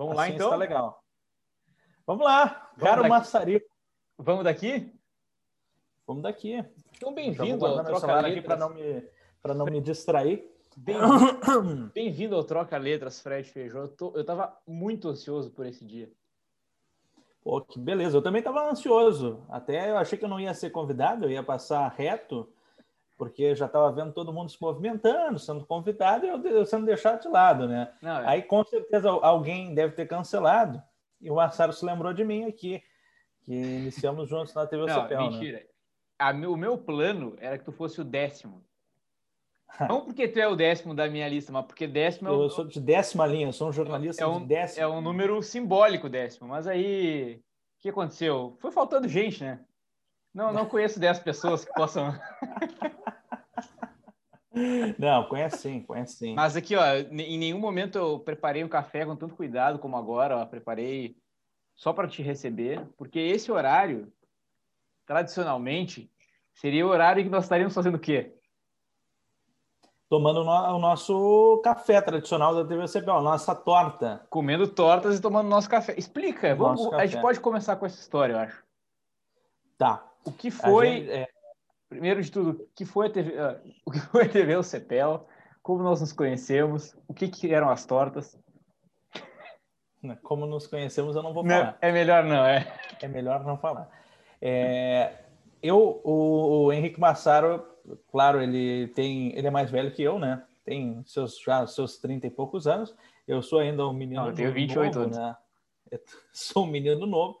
Vamos assim lá, então? Está legal. Vamos lá, Vamos Caro Massarico. Vamos daqui? Vamos daqui. Então, bem-vindo ao Troca Letras. Para não, me, não me distrair. Bem-vindo ao Troca Letras, Fred Feijó. Eu, tô, eu tava muito ansioso por esse dia. Pô, que beleza. Eu também estava ansioso. Até eu achei que eu não ia ser convidado, eu ia passar reto, porque já estava vendo todo mundo se movimentando, sendo convidado e eu sendo deixado de lado, né? Não, é... Aí com certeza alguém deve ter cancelado. E o Marcelo se lembrou de mim aqui, que iniciamos juntos na TV Não, Cepel, né? mentira. Né? A, o meu plano era que tu fosse o décimo. Não porque tu é o décimo da minha lista, mas porque décimo é o... Eu sou de décima linha, sou um jornalista é um, de décimo. É um número simbólico décimo, mas aí o que aconteceu? Foi faltando gente, né? Não, não conheço dez pessoas que possam. Não, conhece sim, conhece sim. Mas aqui, ó, em nenhum momento eu preparei um café com tanto cuidado como agora, ó, preparei só para te receber, porque esse horário, tradicionalmente, seria o horário que nós estaríamos fazendo o quê? Tomando o nosso café tradicional da TVCPO, a nossa torta. Comendo tortas e tomando nosso café. Explica, vamos, café. a gente pode começar com essa história, eu acho. Tá. O que foi. Gente, é... Primeiro de tudo, o que foi a TV, uh, o que foi a TV o CEPEL, como nós nos conhecemos, o que, que eram as tortas. Como nos conhecemos, eu não vou falar. Não, é melhor não, é. É melhor não falar. É, eu, o, o, Henrique Massaro, claro, ele tem, ele é mais velho que eu, né? Tem seus já seus 30 e poucos anos. Eu sou ainda um menino. Não, eu tenho 28 novo, anos. Né? Eu sou um menino novo.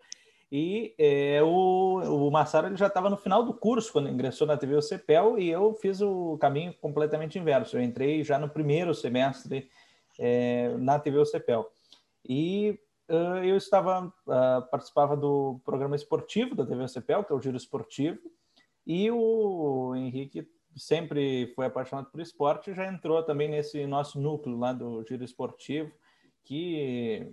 E é, o, o Massaro ele já estava no final do curso quando ingressou na TV UCPEL e eu fiz o caminho completamente inverso. Eu entrei já no primeiro semestre é, na TV UCPEL. E uh, eu estava uh, participava do programa esportivo da TV UCPEL, que é o Giro Esportivo, e o Henrique sempre foi apaixonado por esporte, já entrou também nesse nosso núcleo lá do Giro Esportivo, que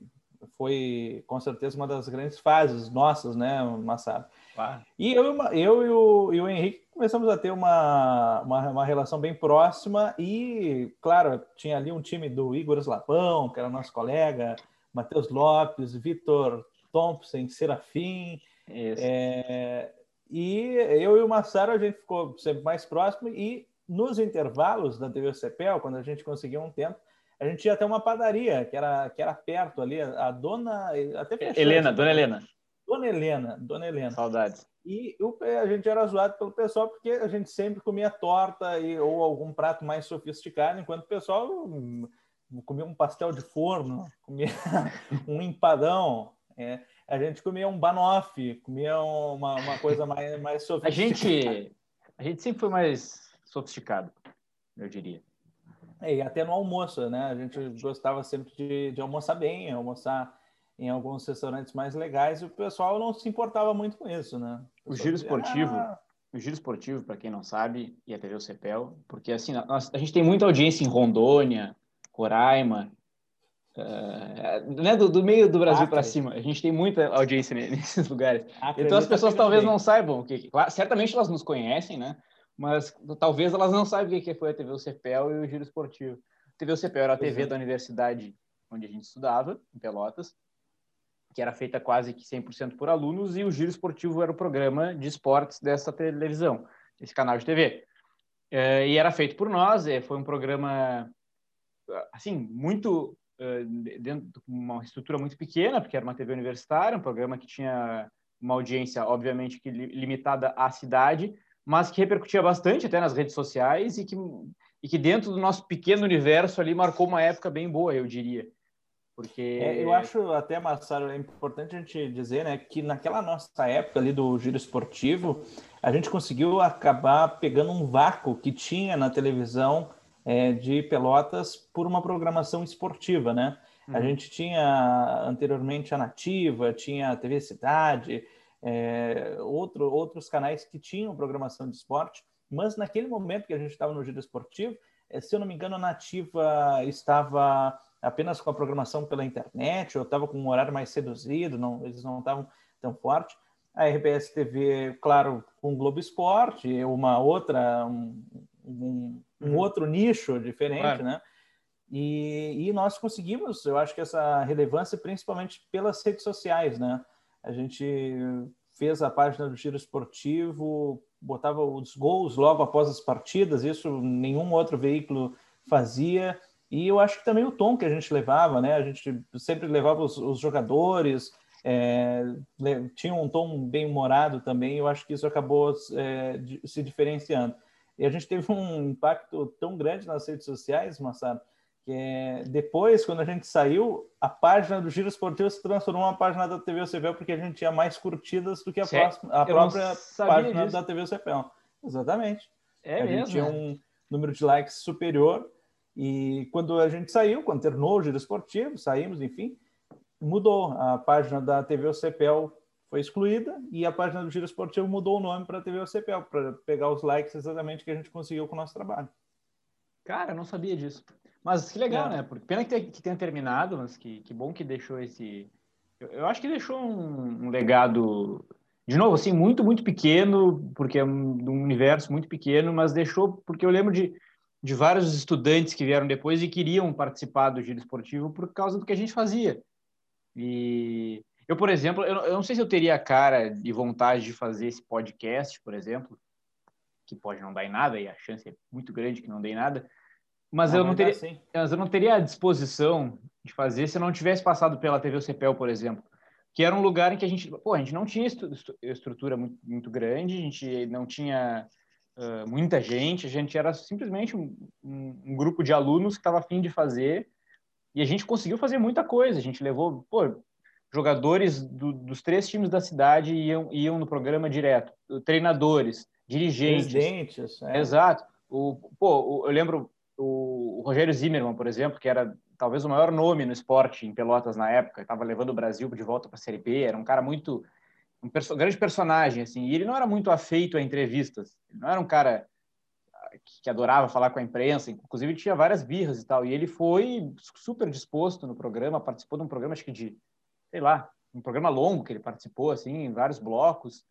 foi com certeza uma das grandes fases nossas, né, Massaro? Claro. E eu, eu e, o, e o Henrique começamos a ter uma, uma, uma, relação bem próxima e, claro, tinha ali um time do Igor Slapão, que era nosso colega, Matheus Lopes, Vitor Thompson, Serafim. É, e eu e o Massaro, a gente ficou sempre mais próximo e nos intervalos da TV CPL, quando a gente conseguiu um tempo, a gente ia até uma padaria que era, que era perto ali, a dona. Até fechou, Helena, dona Helena. Dona Helena, dona Helena. Saudades. E o, a gente era zoado pelo pessoal porque a gente sempre comia torta e, ou algum prato mais sofisticado, enquanto o pessoal hum, comia um pastel de forno, comia um empadão. É, a gente comia um banoffee, comia uma, uma coisa mais, mais sofisticada. A gente, a gente sempre foi mais sofisticado, eu diria. É, e até no almoço, né? A gente gostava sempre de, de almoçar bem, almoçar em alguns restaurantes mais legais e o pessoal não se importava muito com isso, né? O, o giro dizia, esportivo, ah... o giro esportivo, para quem não sabe, e a TV o Cepel, porque assim, nós, a gente tem muita audiência em Rondônia, Roraima, uh, né, do, do, meio do Brasil para cima. A gente tem muita audiência nesses lugares. Acredito então as pessoas talvez não saibam o que, certamente elas nos conhecem, né? Mas talvez elas não saibam o que foi a TV UCPEL e o Giro Esportivo. A TV UCPEL era a TV é. da universidade onde a gente estudava, em Pelotas, que era feita quase que 100% por alunos, e o Giro Esportivo era o programa de esportes dessa televisão, esse canal de TV. É, e era feito por nós, foi um programa, assim, muito dentro de uma estrutura muito pequena, porque era uma TV universitária, um programa que tinha uma audiência, obviamente, que limitada à cidade, mas que repercutia bastante até nas redes sociais e que, e que dentro do nosso pequeno universo ali marcou uma época bem boa, eu diria. Porque... É, eu acho até, Marcelo, é importante a gente dizer né, que naquela nossa época ali do giro esportivo, a gente conseguiu acabar pegando um vácuo que tinha na televisão é, de Pelotas por uma programação esportiva, né? Uhum. A gente tinha anteriormente a Nativa, tinha a TV Cidade, é, outro, outros canais que tinham programação de esporte, mas naquele momento que a gente estava no giro esportivo, é, se eu não me engano, a Nativa estava apenas com a programação pela internet, ou estava com um horário mais seduzido, não, eles não estavam tão forte. A RBS TV, claro, com o Globo Esporte, uma outra, um, um, um uhum. outro nicho diferente, claro. né? E, e, nós conseguimos, eu acho que essa relevância principalmente pelas redes sociais, né? A gente fez a página do Giro Esportivo, botava os gols logo após as partidas, isso nenhum outro veículo fazia. E eu acho que também o tom que a gente levava, né? A gente sempre levava os, os jogadores, é, tinha um tom bem humorado também. Eu acho que isso acabou é, se diferenciando. E a gente teve um impacto tão grande nas redes sociais, Massaro, é, depois, quando a gente saiu, a página do Giro Esportivo se transformou numa página da TV UCPEL, porque a gente tinha mais curtidas do que a, próxima, a própria página disso. da TV UCPEL. Exatamente. É a mesmo, gente tinha né? um número de likes superior e quando a gente saiu, quando terminou o Giro Esportivo, saímos, enfim, mudou. A página da TV OCPEL foi excluída e a página do Giro Esportivo mudou o nome para a TV OCPEL, para pegar os likes exatamente que a gente conseguiu com o nosso trabalho. Cara, não sabia disso. Mas que legal, é. né? Porque pena que, que tenha terminado, mas que, que bom que deixou esse. Eu, eu acho que deixou um, um, legado, de novo, assim, muito, muito pequeno, porque é um, um universo muito pequeno, mas deixou, porque eu lembro de de vários estudantes que vieram depois e queriam participar do giro esportivo por causa do que a gente fazia. E eu, por exemplo, eu, eu não sei se eu teria a cara e vontade de fazer esse podcast, por exemplo, que pode não dar em nada e a chance é muito grande que não dê em nada, mas não, eu não teria, assim. mas eu não teria a disposição de fazer se eu não tivesse passado pela TV CPEL, por exemplo, que era um lugar em que a gente, pô, a gente não tinha estrutura muito, muito grande, a gente não tinha uh, muita gente, a gente era simplesmente um, um, um grupo de alunos que estava afim de fazer e a gente conseguiu fazer muita coisa. A gente levou, pô, jogadores do, dos três times da cidade iam, iam no programa direto, treinadores, dirigentes. Presidentes, é. Exato. O, pô, eu lembro o, Rogério Zimmermann, por exemplo, que era talvez o maior nome no esporte em Pelotas na época, estava levando o Brasil de volta para a Série B, era um cara muito um perso grande personagem, assim, e ele não era muito afeito a entrevistas, ele não era um cara que, que adorava falar com a imprensa, inclusive tinha várias birras e tal, e ele foi super disposto no programa, participou de um programa, acho que de, sei lá, um programa longo que ele participou, assim, em vários blocos,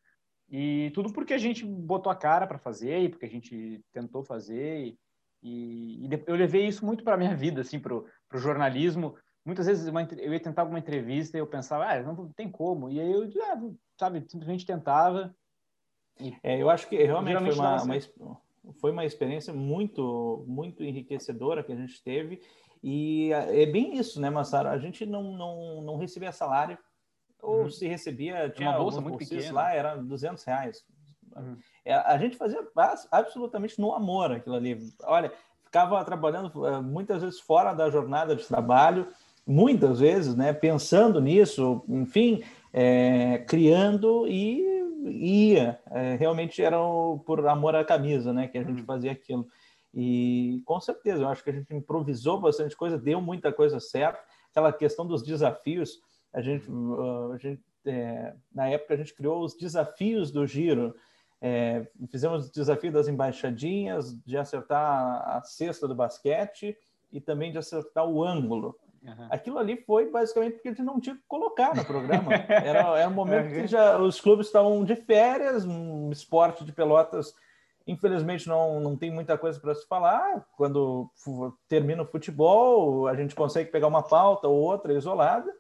e tudo porque a gente botou a cara para fazer, e porque a gente tentou fazer, e, e eu levei isso muito para a minha vida, assim, para o jornalismo, muitas vezes eu ia tentar alguma entrevista e eu pensava, ah, não tem como. E aí eu, ah, sabe, simplesmente tentava. É, eu acho que realmente foi uma, uma, foi uma experiência muito, muito enriquecedora que a gente teve. E é bem isso, né, Massaro? A gente não, não, não recebia salário, ou uhum. se recebia, tinha uma bolsa muito pequena lá, era 200 reais. Uhum. É, a gente fazia absolutamente no amor aquilo ali. Olha, ficava trabalhando eh, muitas vezes fora da jornada de trabalho, muitas vezes, né, pensando nisso, enfim, é, criando e ia. É, realmente era o, por amor à camisa, né, que a gente uhum. fazia aquilo. E com certeza, eu acho que a gente improvisou bastante coisa, deu muita coisa certa. Aquela questão dos desafios, a gente, uh, a gente é, na época a gente criou os desafios do giro. É, fizemos o desafio das embaixadinhas, de acertar a cesta do basquete e também de acertar o ângulo. Uhum. Aquilo ali foi basicamente porque a gente não tinha que colocar no programa. Era, era um momento que já os clubes estavam de férias, um esporte de pelotas, infelizmente não, não tem muita coisa para se falar. Quando termina o futebol, a gente consegue pegar uma pauta ou outra isolada,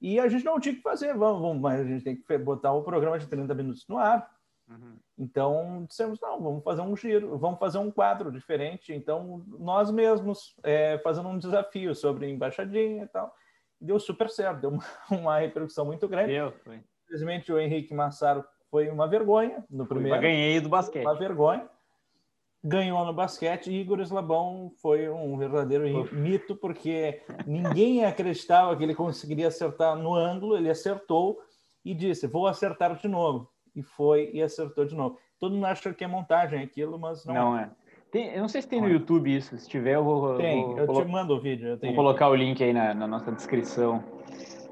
e a gente não tinha que fazer, vamos, vamos mas a gente tem que botar o programa de 30 minutos no ar. Uhum. Então, dissemos, não, vamos fazer um giro, vamos fazer um quadro diferente. Então, nós mesmos é, fazendo um desafio sobre embaixadinha e tal. Deu super certo, deu uma, uma repercussão muito grande. Deu, foi. Infelizmente, o Henrique Massaro foi uma vergonha no primeiro. Foi, ganhei do basquete. Uma vergonha. Ganhou no basquete e Igor Slabão foi um verdadeiro mito, porque ninguém acreditava que ele conseguiria acertar no ângulo, ele acertou e disse: Vou acertar de novo e foi e acertou de novo. Todo mundo acha que é montagem aquilo, mas não, não é. é. Tem, eu não sei se tem no é. YouTube isso. Se tiver, eu vou. Tem, vou, eu te mando o vídeo. vou colocar o link aí na, na nossa descrição.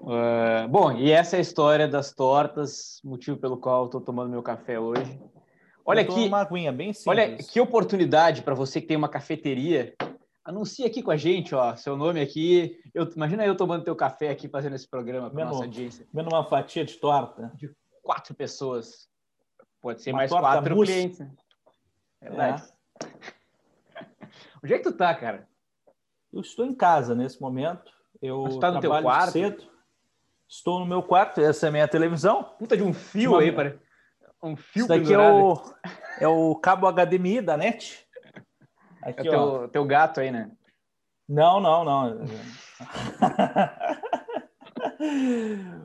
Uh, bom, e essa é a história das tortas, motivo pelo qual estou tomando meu café hoje. Olha aqui, uma aguinha bem simples. Olha que oportunidade para você que tem uma cafeteria. Anuncia aqui com a gente, ó, seu nome aqui. Eu, imagina eu tomando teu café aqui, fazendo esse programa para nossa audiência. Vendo uma fatia de torta. De quatro pessoas. Pode ser Uma mais quatro mousse. clientes. Né? Verdade. É. Onde é que tu tá, cara? Eu estou em casa nesse momento. Eu Mas tá no teu quarto? cedo. Estou no meu quarto, essa é a minha televisão. Puta de um fio Uma- aí, para um fio Isso daqui é o, é o cabo HDMI da NET. É Aqui, o ó. teu, teu gato aí, né? Não, não, não.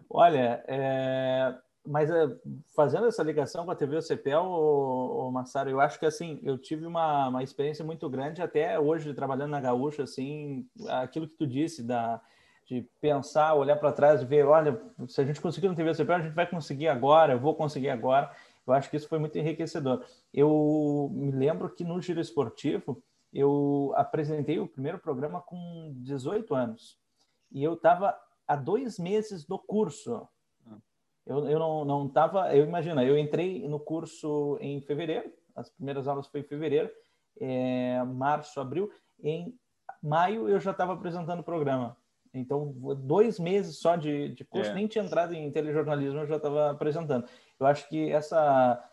Olha, é, mas é, fazendo essa ligação com a TV CPL, o, Massaro, eu acho que assim, eu tive uma, uma experiência muito grande até hoje trabalhando na Gaúcha, assim, aquilo que tu disse da de pensar, olhar para trás e ver, olha, se a gente conseguiu no TV CPL, a gente vai conseguir agora, eu vou conseguir agora. Eu acho que isso foi muito enriquecedor. Eu me lembro que no Giro Esportivo, eu apresentei o primeiro programa com 18 anos. E eu estava há dois meses do curso. Eu, eu não não estava, eu imagina, eu entrei no curso em fevereiro, as primeiras aulas foi em fevereiro, é, março, abril, em maio eu já estava apresentando o programa. Então, dois meses só de, de curso, É. nem tinha entrado em telejornalismo, eu já estava apresentando. Eu acho que essa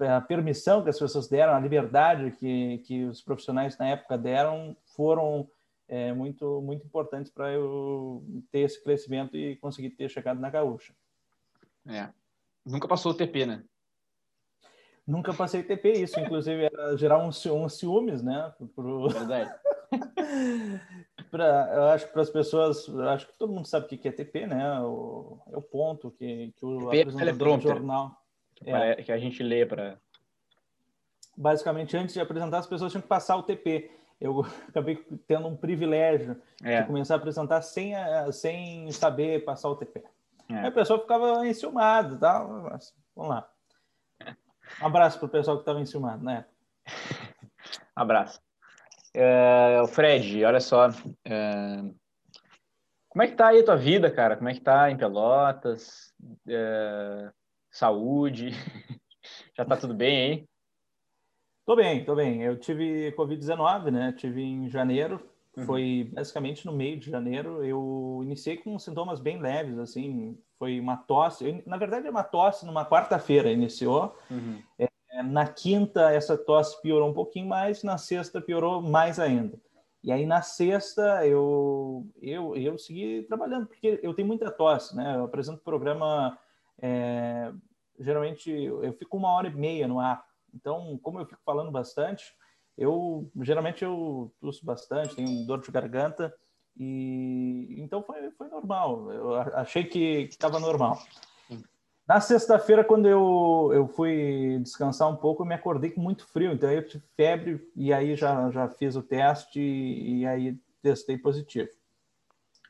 a permissão que as pessoas deram, a liberdade que, que os profissionais na época deram, foram é, muito, muito importantes para eu ter esse crescimento e conseguir ter chegado na Gaúcha. É. Nunca passou o TP, né? Nunca passei TP, isso inclusive era gerar um, um ciúmes, né? Pro, Verdade. pra, eu acho que para as pessoas, acho que todo mundo sabe o que é TP, né? O, é o ponto que, que o TP é apresentador do teleprompter. jornal. Que, É. que a gente lê para. Basicamente, antes de apresentar, as pessoas tinham que passar o TP. Eu acabei tendo um privilégio É. de começar a apresentar sem, a- sem saber passar o TP. É. A pessoa ficava enciumada e tal. mas, vamos lá. Um abraço para o pessoal que estava enciumado, né? Abraço. O Fred, olha só. é, como é que tá aí a tua vida, cara? Como é que tá em Pelotas? É, saúde? Já tá tudo bem aí? Tô bem, tô bem. Eu tive Covid-19, né? Tive em janeiro. Uhum. Foi basicamente no meio de janeiro. Eu iniciei com sintomas bem leves, assim. Foi uma tosse. Eu, na verdade, é uma tosse numa quarta-feira iniciou. É, Na quinta, essa tosse piorou um pouquinho mais. Na sexta, piorou mais ainda. E aí, na sexta, eu, eu, eu segui trabalhando, porque eu tenho muita tosse, né? Eu apresento programa. é, geralmente, eu fico uma hora e meia no ar. Então, como eu fico falando bastante, eu geralmente eu tuço bastante, tenho dor de garganta e então foi, foi normal. Eu achei que estava normal. Na sexta-feira, quando eu, eu fui descansar um pouco, eu me acordei com muito frio, então eu tive febre e aí já, já fiz o teste e, e aí testei positivo.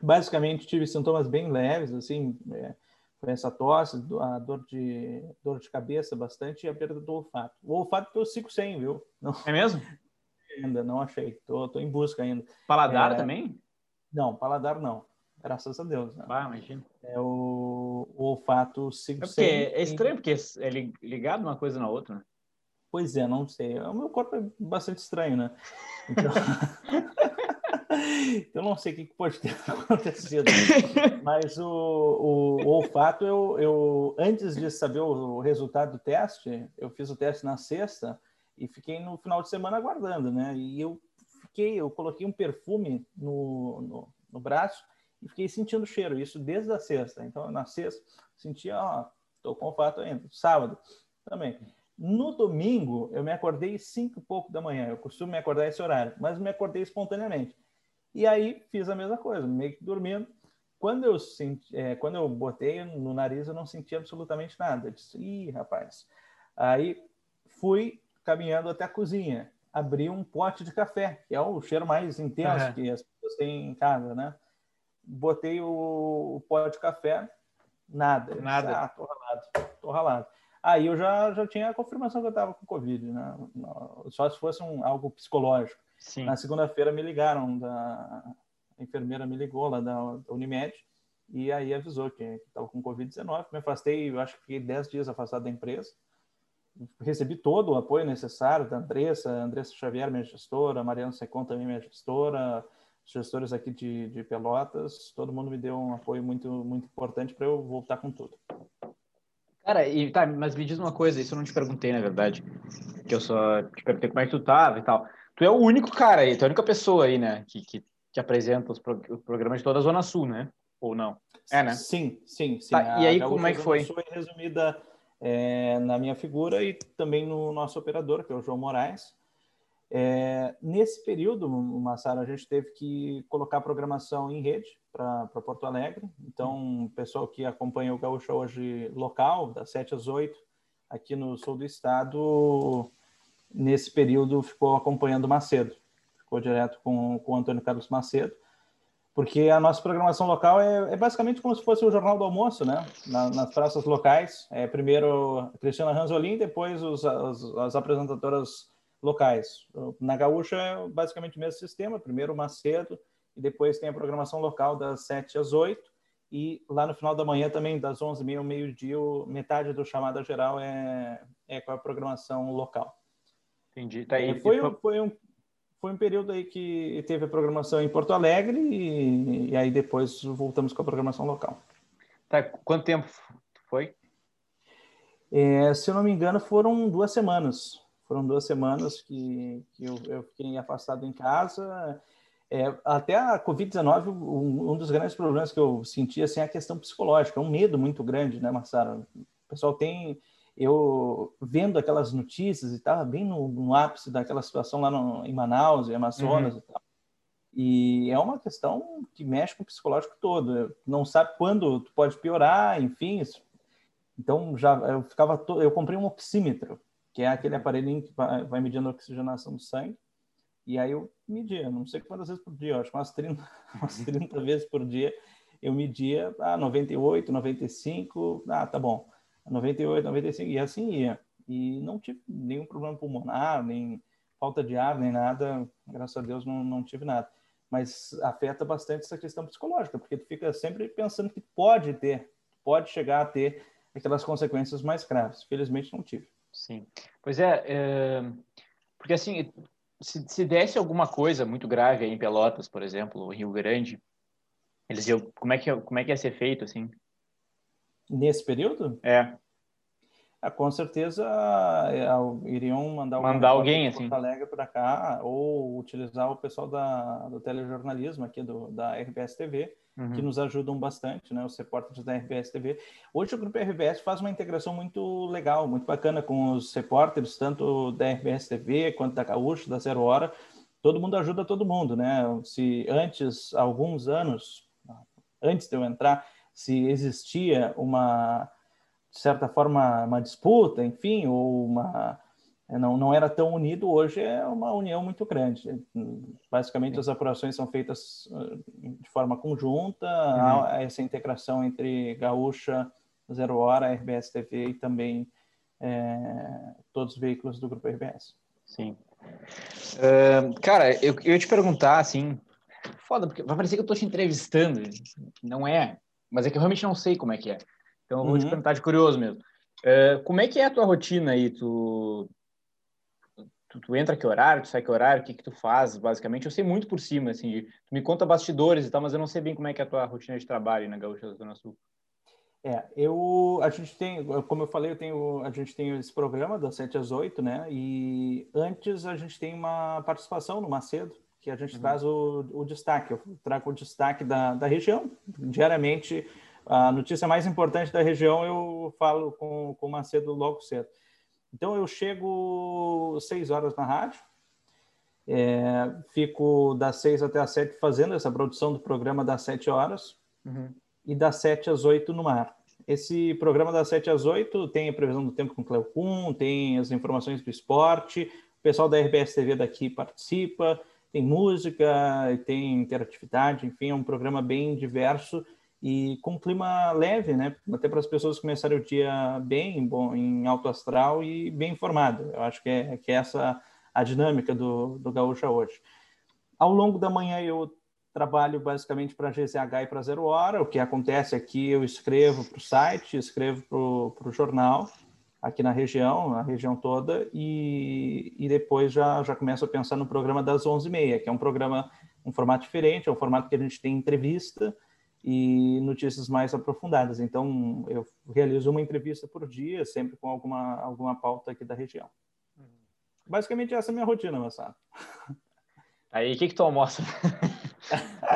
Basicamente, tive sintomas bem leves, assim, é, foi essa tosse, a dor de, dor de cabeça bastante e a perda do olfato. O olfato eu sigo sem, viu? Não, É mesmo? ainda, não achei. Tô, tô em busca ainda. Paladar É. também? Não, paladar não. Graças a Deus. Né? Ah, imagina. É o, o olfato sigo É sem. é estranho, porque é li- ligado uma coisa na outra, né? Pois é, não sei. O meu corpo é bastante estranho, né? Então... eu não sei o que pode ter acontecido. Mas o, o, o olfato, eu, eu, antes de saber o, o resultado do teste, eu fiz o teste na sexta e fiquei no final de semana aguardando, né? E eu fiquei, eu coloquei um perfume no, no, no braço e fiquei sentindo o cheiro, isso desde a sexta. Então, na sexta, sentia, ó, tô com olfato ainda. Sábado também. No domingo, eu me acordei cinco e pouco da manhã. Eu costumo me acordar esse horário, mas me acordei espontaneamente. E aí fiz a mesma coisa, meio que dormindo. Quando eu senti, é, quando eu botei no nariz, eu não senti absolutamente nada. Eu disse, ih, rapaz. Aí fui caminhando até a cozinha, abri um pote de café, que é o cheiro mais intenso Uhum. que as pessoas têm em casa, né? Botei o, o pote de café, nada. Disse, Nada. ah, tô ralado, tô ralado. Aí eu já, já tinha a confirmação que eu estava com Covid, né? Só se fosse um, algo psicológico. Sim. Na segunda-feira me ligaram, da, a enfermeira me ligou lá da, Unimed e aí avisou que estava com Covid-19. Me afastei, eu acho que fiquei 10 dias afastado da empresa. Recebi todo o apoio necessário da Andressa, Andressa Xavier, minha gestora, Mariana Secon também, minha gestora, os gestores aqui de, de Pelotas, todo mundo me deu um apoio muito, muito importante para eu voltar com tudo. Cara, e tá, mas me diz uma coisa, isso eu não te perguntei, na verdade. Que eu só te perguntei como é que tu tava e tal. Tu é o único cara aí, tu é a única pessoa aí, né? Que, que que apresenta os, pro, os programas de toda a Zona Sul, né? Ou não? É, né? Sim, sim, sim. Tá, e aí, como é que foi? Foi resumida é, na minha figura e também no nosso operador, que é o João Moraes. É, nesse período, Massara, a gente teve que colocar a programação em rede para Porto Alegre. Então, o pessoal que acompanha o Gaúcho hoje local, das 7 às 8, aqui no sul do estado, nesse período ficou acompanhando Macedo. Ficou direto com, com o Antônio Carlos Macedo porque a nossa programação local é, é, basicamente como se fosse o Jornal do Almoço, né? Na, nas praças locais. É, primeiro Cristiana Ranzolin, depois os, as, as, apresentadoras locais. Na Gaúcha é basicamente o mesmo sistema, primeiro Macedo, e depois tem a programação local das 7 às 8, e lá no final da manhã também, das 11h30 ao meio-dia, metade do chamada geral é, é com a programação local. Entendi. Tá aí. Foi, foi um foi um período aí que teve a programação em Porto Alegre e, e aí depois voltamos com a programação local. Tá, quanto tempo foi? É, se eu não me engano, foram duas semanas. Foram duas semanas que, que eu, eu fiquei afastado em casa. É, até a Covid-19, um, um, dos grandes problemas que eu senti assim, é a questão psicológica, é um medo muito grande, né, Marcelo? O pessoal tem eu vendo aquelas notícias e estava bem no, no, ápice daquela situação lá no, em Manaus, em Amazonas uhum. e tal. E é uma questão que mexe com o psicológico todo. Não sabe quando tu pode piorar, enfim. Isso. Então já eu ficava to... eu comprei um oxímetro, que é aquele aparelhinho que vai, vai medindo a oxigenação do sangue. E aí eu media, não sei quantas vezes por dia, acho que umas 30, umas 30 vezes por dia eu media, ah, 98, 95, ah, tá bom. 98, 95, e assim ia. E não tive nenhum problema pulmonar, nem falta de ar, nem nada. Graças a Deus não, não tive nada. Mas afeta bastante essa questão psicológica, porque tu fica sempre pensando que pode ter, pode chegar a ter aquelas consequências mais graves. Felizmente não tive. Sim. Pois é, é... porque assim, se, se desse alguma coisa muito grave aí em Pelotas, por exemplo, Rio Grande, eles iam, como é que como é que ia ser feito assim? Nesse período? É. é com certeza é, iriam mandar, mandar alguém assim Alegre para cá ou utilizar o pessoal da, do telejornalismo aqui do, da RBS TV uhum. que nos ajudam bastante, né? Os repórteres da RBS TV. Hoje o grupo RBS faz uma integração muito legal, muito bacana com os repórteres tanto da RBS TV quanto da Gaúcho, da Zero Hora. Todo mundo ajuda todo mundo, né? Se antes, alguns anos, antes de eu entrar, se existia uma, de certa forma, uma disputa, enfim, ou uma não, não era tão unido, hoje é uma união muito grande. Basicamente, Sim. as apurações são feitas uh, de forma conjunta, uhum. há essa integração entre Gaúcha, Zero Hora, RBS TV e também é, todos os veículos do Grupo RBS. Sim. Uh, cara, eu, eu ia te perguntar, assim, foda, porque vai parecer que eu estou te entrevistando, não é? mas é que eu realmente não sei como é que é. Então eu vou uhum. te perguntar de curioso mesmo. Uh, como é que é a tua rotina aí? Tu, tu, tu, entra que horário, tu sai que horário, o que que tu faz, basicamente? Eu sei muito por cima, assim, tu me conta bastidores e tal, mas eu não sei bem como é que é a tua rotina de trabalho na Gaúcha da Zona Sul. É, eu, a gente tem, como eu falei, eu tenho, a gente tem esse programa das 7 às 8, né? E antes a gente tem uma participação no Macedo, que a gente uhum. traz o, o, destaque. Eu trago o destaque da, da região. Diariamente, a notícia mais importante da região eu falo com, com o Macedo logo cedo. Então, eu chego seis horas na rádio, é, fico das seis até as sete fazendo essa produção do programa das sete horas uhum. e das sete às oito no ar. Esse programa das sete às oito tem a previsão do tempo com o Cleo Kuhn, tem as informações do esporte, o pessoal da RBS TV daqui participa, tem música, tem interatividade, enfim, é um programa bem diverso e com clima leve, né? Até para as pessoas começarem o dia bem, bom, em alto astral e bem informado. Eu acho que é, que é essa a dinâmica do, do Gaúcha hoje. Ao longo da manhã eu trabalho basicamente para GZH e para Zero Hora. O que acontece aqui eu escrevo para o site, escrevo para o jornal aqui na região, na região toda, e, e depois já, já começo a pensar no programa das 11h30, que é um programa, um formato diferente, é um formato que a gente tem entrevista e notícias mais aprofundadas. Então, eu realizo uma entrevista por dia, sempre com alguma, alguma pauta aqui da região. Basicamente, essa é a minha rotina, Massado. Aí, o que, que tu almoça?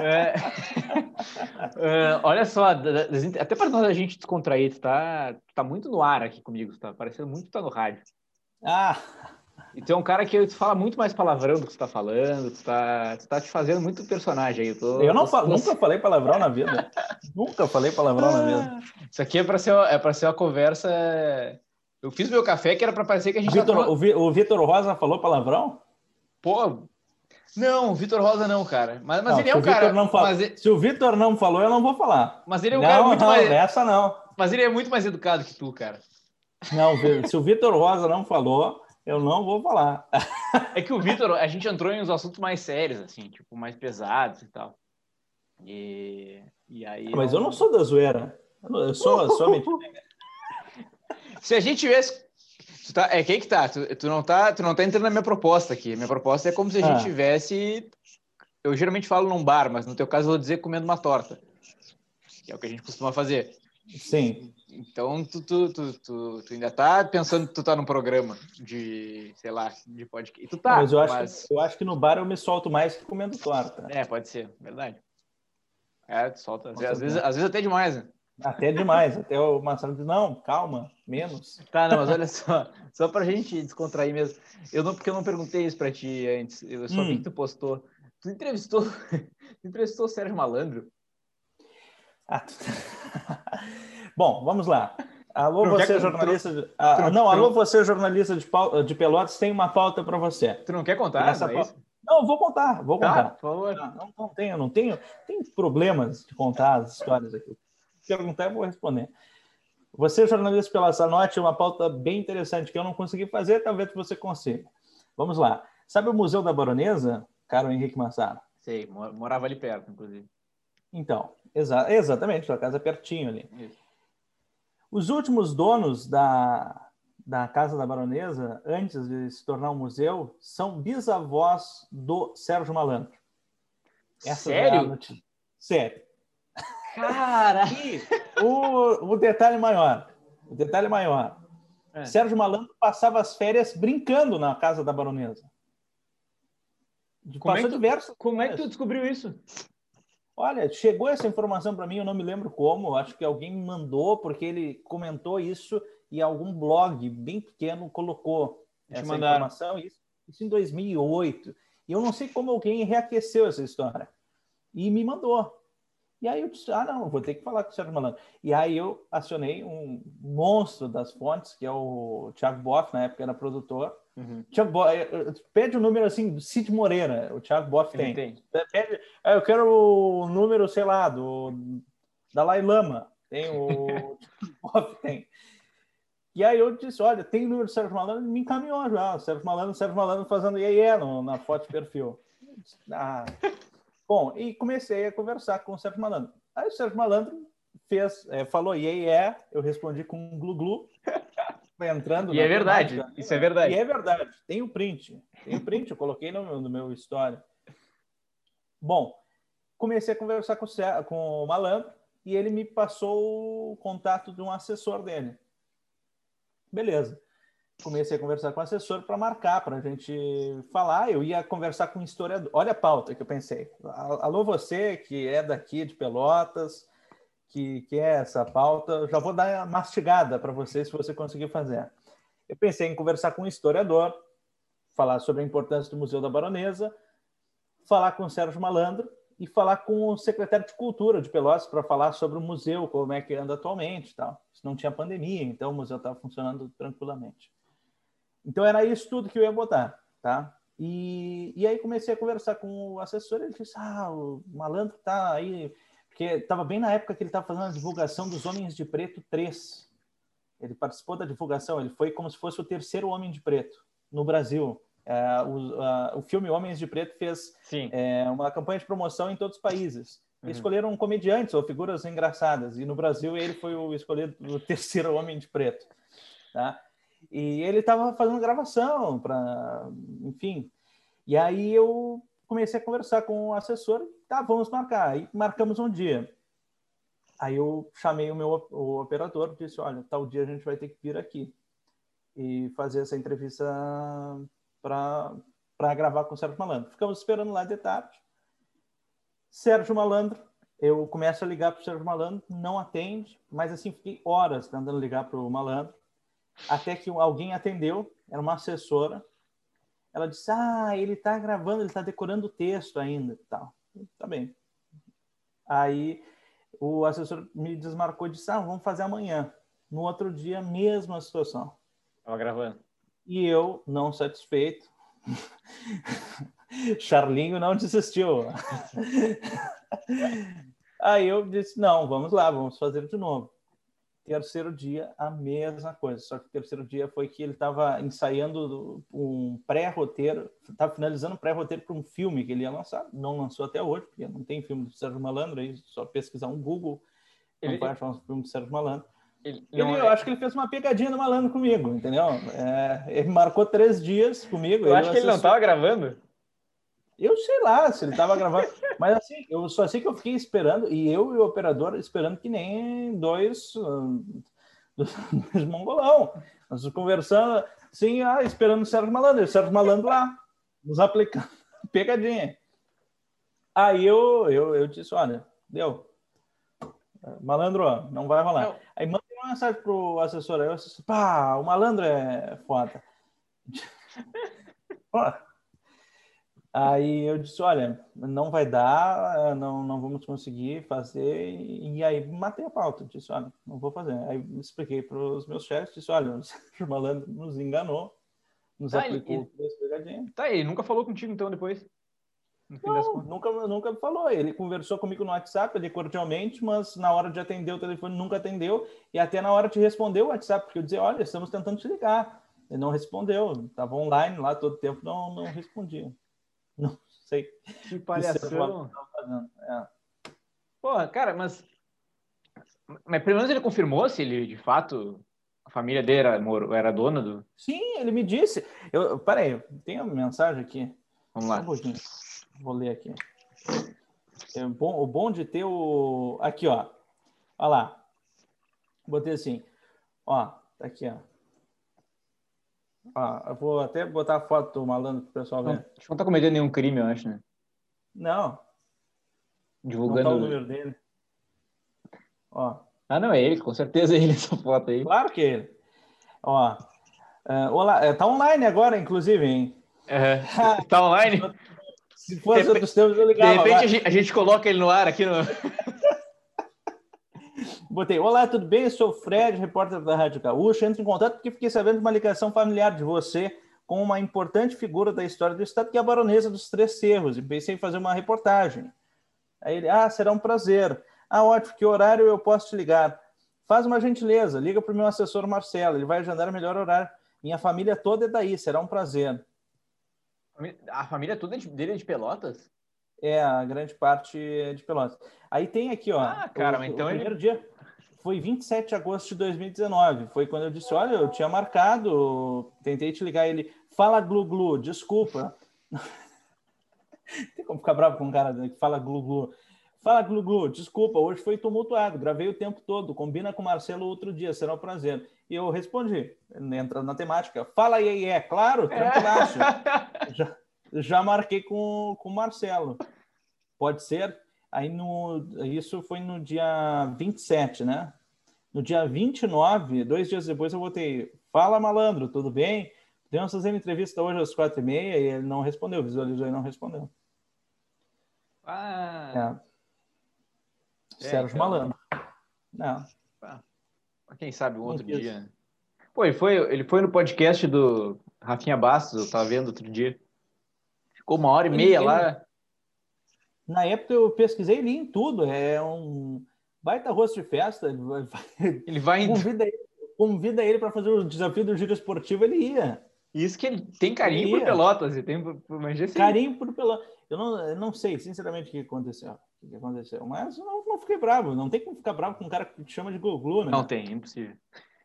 É... uh, olha só, até para nós a gente descontrair, tu tá, tá muito no ar aqui comigo, tá parecendo muito que tá no rádio. Ah! E tu é um cara que tu fala muito mais palavrão do que tu tá falando, tu tá, tu tá te fazendo muito personagem aí. Eu, tô, eu não falo, nunca falei palavrão na vida. nunca falei palavrão na vida. Isso aqui é para ser, é pra ser uma conversa. Eu fiz meu café que era para parecer que a gente. Vitor, tá falando... O Vitor Rosa falou palavrão? Pô, não, o Vitor Rosa não, cara. Mas, mas não, ele é um cara. Fala... mas... Se o Vitor não falou, eu não vou falar. Mas ele é um não, cara muito não, mais. Essa não. Mas ele é muito mais educado que tu, cara. Não, se o Vitor Rosa não falou, eu não vou falar. É que o Vitor, a gente entrou em uns assuntos mais sérios, assim, tipo, mais pesados e tal. E, e aí. Mas eu não sou da zoeira. Eu sou, sou mentira. Se a gente tivesse Tu tá, é quem que tá? Tu, tu, não tá? tu não tá entrando na minha proposta aqui. Minha proposta é como se a ah. gente tivesse. Eu geralmente falo num bar, mas no teu caso eu vou dizer comendo uma torta. Que é o que a gente costuma fazer. Sim. Então tu, tu, tu, tu, ainda tá pensando que tu tá num programa de, sei lá, de podcast. Tu tá. Mas eu acho. Que, eu acho que no bar eu me solto mais que comendo torta. É, pode ser, verdade. É, tu solta. Às, vezes, às vezes até demais, né? Até demais. Até o Marcelo diz, não, calma, menos. Tá, não, mas olha só, só pra gente descontrair mesmo. Eu não, porque eu não perguntei isso pra ti antes, eu só hum. vi que tu postou. Tu entrevistou, tu entrevistou o Sérgio Malandro? Ah, tu... Bom, vamos lá. Alô, você quer... jornalista. De... Ah, não, não, alô, você jornalista de, de Pelotas, tem uma pauta para você. Tu não quer contar? Essa não, é não, vou contar, vou tá, contar. Por favor. Não, não, não tenho, não tenho. Tem problemas de contar as histórias aqui perguntar, eu vou responder. Você, jornalista pela Sanote, uma pauta bem interessante que eu não consegui fazer, talvez você consiga. Vamos lá. Sabe o Museu da Baronesa, caro Henrique Massaro? Sei, morava ali perto, inclusive. Então, exa exatamente, sua casa é pertinho ali. Isso. Os últimos donos da, da Casa da Baronesa, antes de se tornar um museu, são bisavós do Sérgio Malandro. Essa Sério? É Sério. Cara! O, o detalhe maior, o detalhe maior, é. Sérgio Malandro passava as férias brincando na casa da baronesa. Como, é que, tu, como é que tu descobriu isso? Olha, chegou essa informação para mim, eu não me lembro como, acho que alguém me mandou, porque ele comentou isso e algum blog bem pequeno colocou essa informação, isso, isso em 2008. E eu não sei como alguém reaqueceu essa história. E me mandou. E aí eu disse, ah, não, vou ter que falar com o Sérgio Malandro. E aí eu acionei um monstro das fontes, que é o Thiago Boff, na época era produtor. Uhum. Eh, eh, pede o um número assim, do Cid Moreira, o Thiago Boff tem. tem. Pede, ah, eu quero o número, sei lá, do Dalai Lama. Tem o Thiago Boff tem. E aí eu disse, olha, tem o número do Sérgio Malandro, me encaminhou já. O Sérgio Malandro, o Sérgio Malandro fazendo iê, -iê na foto de perfil. Ah, Bom, e comecei a conversar com o Sérgio Malandro. Aí o Sérgio Malandro fez, é, falou, é, eu respondi com um glu-glu, entrando. e é verdade, temática. isso é verdade. E é verdade, tem o print, tem o print, eu coloquei no meu, no meu história. Bom, comecei a conversar com o, com o Malandro e ele me passou o contato de um assessor dele. Beleza comecei a conversar com o assessor para marcar, para a gente falar. Eu ia conversar com um historiador. Olha a pauta que eu pensei. Alô, você que é daqui de Pelotas, que quer é essa pauta, já vou dar mastigada para você se você conseguir fazer. Eu pensei em conversar com um historiador, falar sobre a importância do Museu da Baronesa, falar com o Sérgio Malandro e falar com o secretário de Cultura de Pelotas para falar sobre o museu, como é que anda atualmente, tal. Se não tinha pandemia, então o museu estava funcionando tranquilamente. Então era isso tudo que eu ia botar, tá? E, e aí comecei a conversar com o assessor, ele disse, ah, o malandro tá aí, porque estava bem na época que ele estava fazendo a divulgação dos Homens de Preto 3. Ele participou da divulgação, ele foi como se fosse o terceiro Homem de Preto no Brasil. É, o, o filme Homens de Preto fez é, uma campanha de promoção em todos os países. Uhum. Escolheram comediantes ou figuras engraçadas, e no Brasil ele foi o escolhido o terceiro Homem de Preto. Tá? E ele estava fazendo gravação para, enfim. E aí eu comecei a conversar com o assessor, tá, vamos marcar. Aí marcamos um dia. Aí eu chamei o meu o operador, disse, olha, tal dia a gente vai ter que vir aqui e fazer essa entrevista para gravar com o Sérgio Malandro. Ficamos esperando lá de tarde. Sérgio Malandro, eu começo a ligar para o Sérgio Malandro, não atende, mas assim, fiquei horas tentando ligar para o Malandro, até que alguém atendeu, era uma assessora, ela disse, ah, ele está gravando, ele está decorando o texto ainda, tal. Tá bem. Aí o assessor me desmarcou e disse, ah, vamos fazer amanhã. No outro dia, mesma situação. Estava gravando. E eu, não satisfeito, Charlinho não desistiu. Aí eu disse: não, vamos lá, vamos fazer de novo. Terceiro dia, a mesma coisa. Só que o terceiro dia foi que ele estava ensaiando um pré-roteiro, estava finalizando um pré-roteiro para um filme que ele ia lançar. Não lançou até hoje, porque não tem filme do Sérgio Malandro, aí só pesquisar um Google, ele vai achar um filme do Sérgio Malandro. Ele, ele, eu é... acho que ele fez uma pegadinha no malandro comigo, entendeu? É, ele marcou três dias comigo. Eu acho que ele não estava gravando. Eu sei lá se ele estava gravando, mas assim, eu só sei que eu fiquei esperando, e eu e o operador esperando que nem dois, dois mongolão. Nós conversando, assim, ah, esperando o Sérgio Malandro, o Sérgio Malandro lá, nos aplicando pegadinha. Aí eu, eu, eu disse, olha, deu. Malandro, não vai rolar. Não. Aí mandei uma mensagem pro assessor, aí o assessor, pá, o malandro é foda. Pô, Aí eu disse, olha, não vai dar, não, não vamos conseguir fazer. E aí matei a pauta, disse, olha, não vou fazer. Aí expliquei para os meus chefes, disse, olha, o malandro nos enganou, nos tá, aplicou ele, Tá, ele nunca falou contigo então depois? Não, nunca, nunca falou. Ele conversou comigo no WhatsApp, ele cordialmente, mas na hora de atender o telefone nunca atendeu. E até na hora de responder o WhatsApp, porque eu dizia, olha, estamos tentando te ligar. Ele não respondeu, estava online lá todo tempo, não, não respondia. Não sei. Que palhação. É. Porra, cara, mas. Mas pelo menos ele confirmou se ele de fato. A família dele era, era dona do. Sim, ele me disse. Eu, peraí, tem uma mensagem aqui. Vamos lá. Um Vou ler aqui. É bom, o bom de ter o. Aqui, ó. Olha lá. Botei assim. Ó, tá aqui, ó. Ah, eu vou até botar a foto do malandro para o pessoal ver. Acho que não tá cometendo nenhum crime, eu acho, né? Não. Divulgando. Não tá o número dele. Ó. Ah, não, é ele, com certeza é ele essa foto aí. Claro que é ele. Ó. Uh, olá, é, tá online agora, inclusive, hein? É, tá online? Se fosse outros tempos, eu ligava. De repente a gente, a gente, coloca ele no ar aqui no. Botei, olá, tudo bem? Eu sou o Fred, repórter da Rádio Gaúcha. Entro em contato porque fiquei sabendo de uma ligação familiar de você com uma importante figura da história do Estado, que é a baronesa dos Três Cerros, e pensei em fazer uma reportagem. Aí ele, ah, será um prazer. Ah, ótimo, que horário eu posso te ligar? Faz uma gentileza, liga para o meu assessor Marcelo, ele vai agendar o melhor horário. Minha família toda é daí, será um prazer. A família toda é dele é de Pelotas? É, a grande parte é de Pelotas. Aí tem aqui, ó. Ah, cara, o, então o ele... primeiro dia foi 27 de agosto de 2019. Foi quando eu disse: Olha, eu tinha marcado, tentei te ligar. Ele, fala glu glu, desculpa. Tem como ficar bravo com um cara que fala glu glu. Fala glu glu, desculpa, hoje foi tumultuado, gravei o tempo todo, combina com o Marcelo outro dia, será um prazer. E eu respondi, entrando na temática, fala aí, é claro, tranquilaço. É. Já, já marquei com, com o Marcelo. Pode ser? Aí no, isso foi no dia 27, né? No dia 29, dois dias depois, eu botei: Fala, malandro, tudo bem? Podemos fazer uma entrevista hoje às quatro e meia e ele não respondeu, visualizou e não respondeu. Ah. É. é Sérgio então... Malandro. Não. Ah. Quem sabe um outro dia. Pô, ele foi, ele foi no podcast do Rafinha Bastos, eu tava vendo outro dia. Ficou uma hora e meia ele, lá. Na época eu pesquisei li em tudo. É um baita rosto de festa. Ele vai, ele vai convida ele, convida ele para fazer o desafio do giro esportivo, ele ia. Isso que ele tem carinho ele por Pelotas, e tem mas carinho por Pelotas. Eu não, eu não sei, sinceramente, o que aconteceu. O que aconteceu? Mas eu não, não fiquei bravo. Não tem como ficar bravo com um cara que te chama de Goglu, né? Não tem, impossível.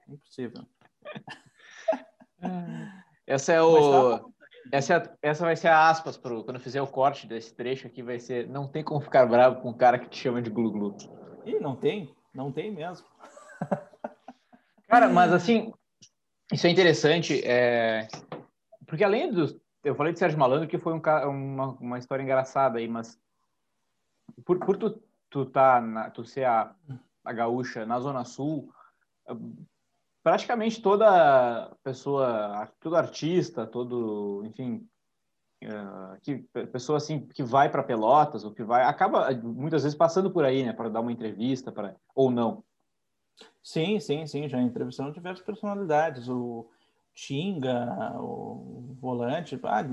Impossível. Essa é o. Tá essa, é, essa vai ser a aspas pro, quando eu fizer o corte desse trecho aqui, vai ser não tem como ficar bravo com um cara que te chama de glu-glu. Ih, não tem, não tem mesmo. Cara, mas assim, isso é interessante, é... porque além do... Eu falei de Sérgio Malandro, que foi um, uma, uma história engraçada aí, mas por, por tu, tu, tá na, tu ser a, a gaúcha na Zona Sul, praticamente toda pessoa, todo artista, todo, enfim, uh, que pessoa assim que vai para Pelotas ou que vai acaba muitas vezes passando por aí, né, para dar uma entrevista, para ou não. Sim, sim, sim, já entrevistamos diversas personalidades, o Tinga, o Volante, ah,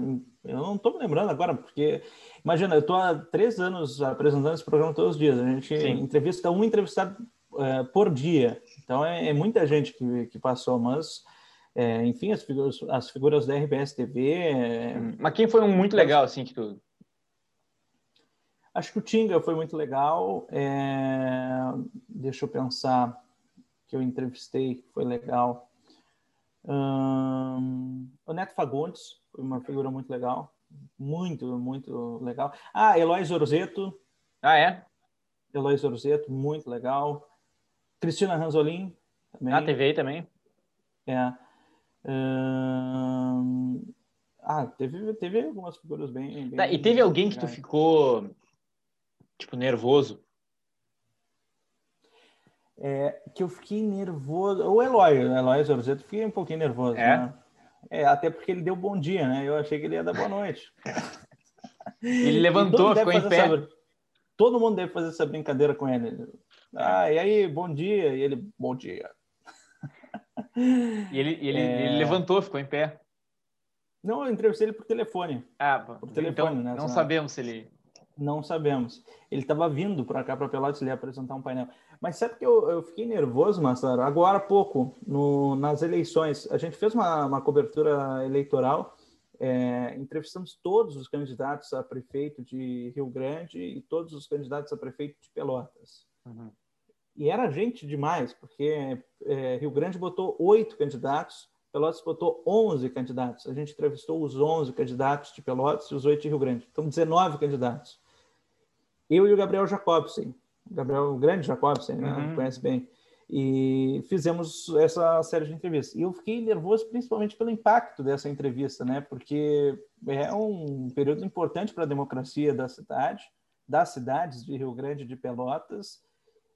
eu não estou me lembrando agora, porque, imagina, eu estou há três anos apresentando esse programa todos os dias, a gente sim. entrevista um entrevistado uh, por dia, então é, é, muita gente que, que passou, mas é, enfim, as figuras, as figuras da RBS TV. É... Hum, mas quem foi um muito legal, assim, que tu. Acho que o Tinga foi muito legal. É... Deixa eu pensar que eu entrevistei, foi legal. Hum... O Neto Fagundes foi uma figura muito legal. Muito, muito legal. Ah, Eloy Zorzeto. Ah, é? Eloy Zorzeto, muito legal. Cristina Ranzolin. Também. Na TV também. É. Hum... Ah, teve, teve algumas figuras bem. bem tá, e teve alguém que tu ficou, tipo, nervoso? É, que eu fiquei nervoso. O Eloy, o Eloy Zorzeto, fiquei um pouquinho nervoso. É? Né? é, até porque ele deu bom dia, né? Eu achei que ele ia dar boa noite. ele levantou, ficou em pé. Essa... Todo mundo deve fazer essa brincadeira com ele. Ah, e aí, bom dia. E ele, bom dia. E ele, ele, é... ele levantou, ficou em pé. Não, eu entrevistei ele por telefone. Ah, por telefone, então, né? Não sabemos se ele. Não sabemos. Ele estava vindo para cá, para Pelotas, ele ia apresentar um painel. Mas sabe que eu, eu fiquei nervoso, Massaro? Agora há pouco, no, nas eleições, a gente fez uma, uma cobertura eleitoral, é, entrevistamos todos os candidatos a prefeito de Rio Grande e todos os candidatos a prefeito de Pelotas. Uhum. E era gente demais, porque é, Rio Grande botou oito candidatos, Pelotas botou 11 candidatos. A gente entrevistou os 11 candidatos de Pelotas e os oito de Rio Grande. Então, 19 candidatos. Eu e o Gabriel Jacobsen, Gabriel, o grande Jacobsen, né? Uhum. conhece bem. E fizemos essa série de entrevistas. E eu fiquei nervoso principalmente pelo impacto dessa entrevista, né? Porque é um período importante para a democracia da cidade, das cidades de Rio Grande e de Pelotas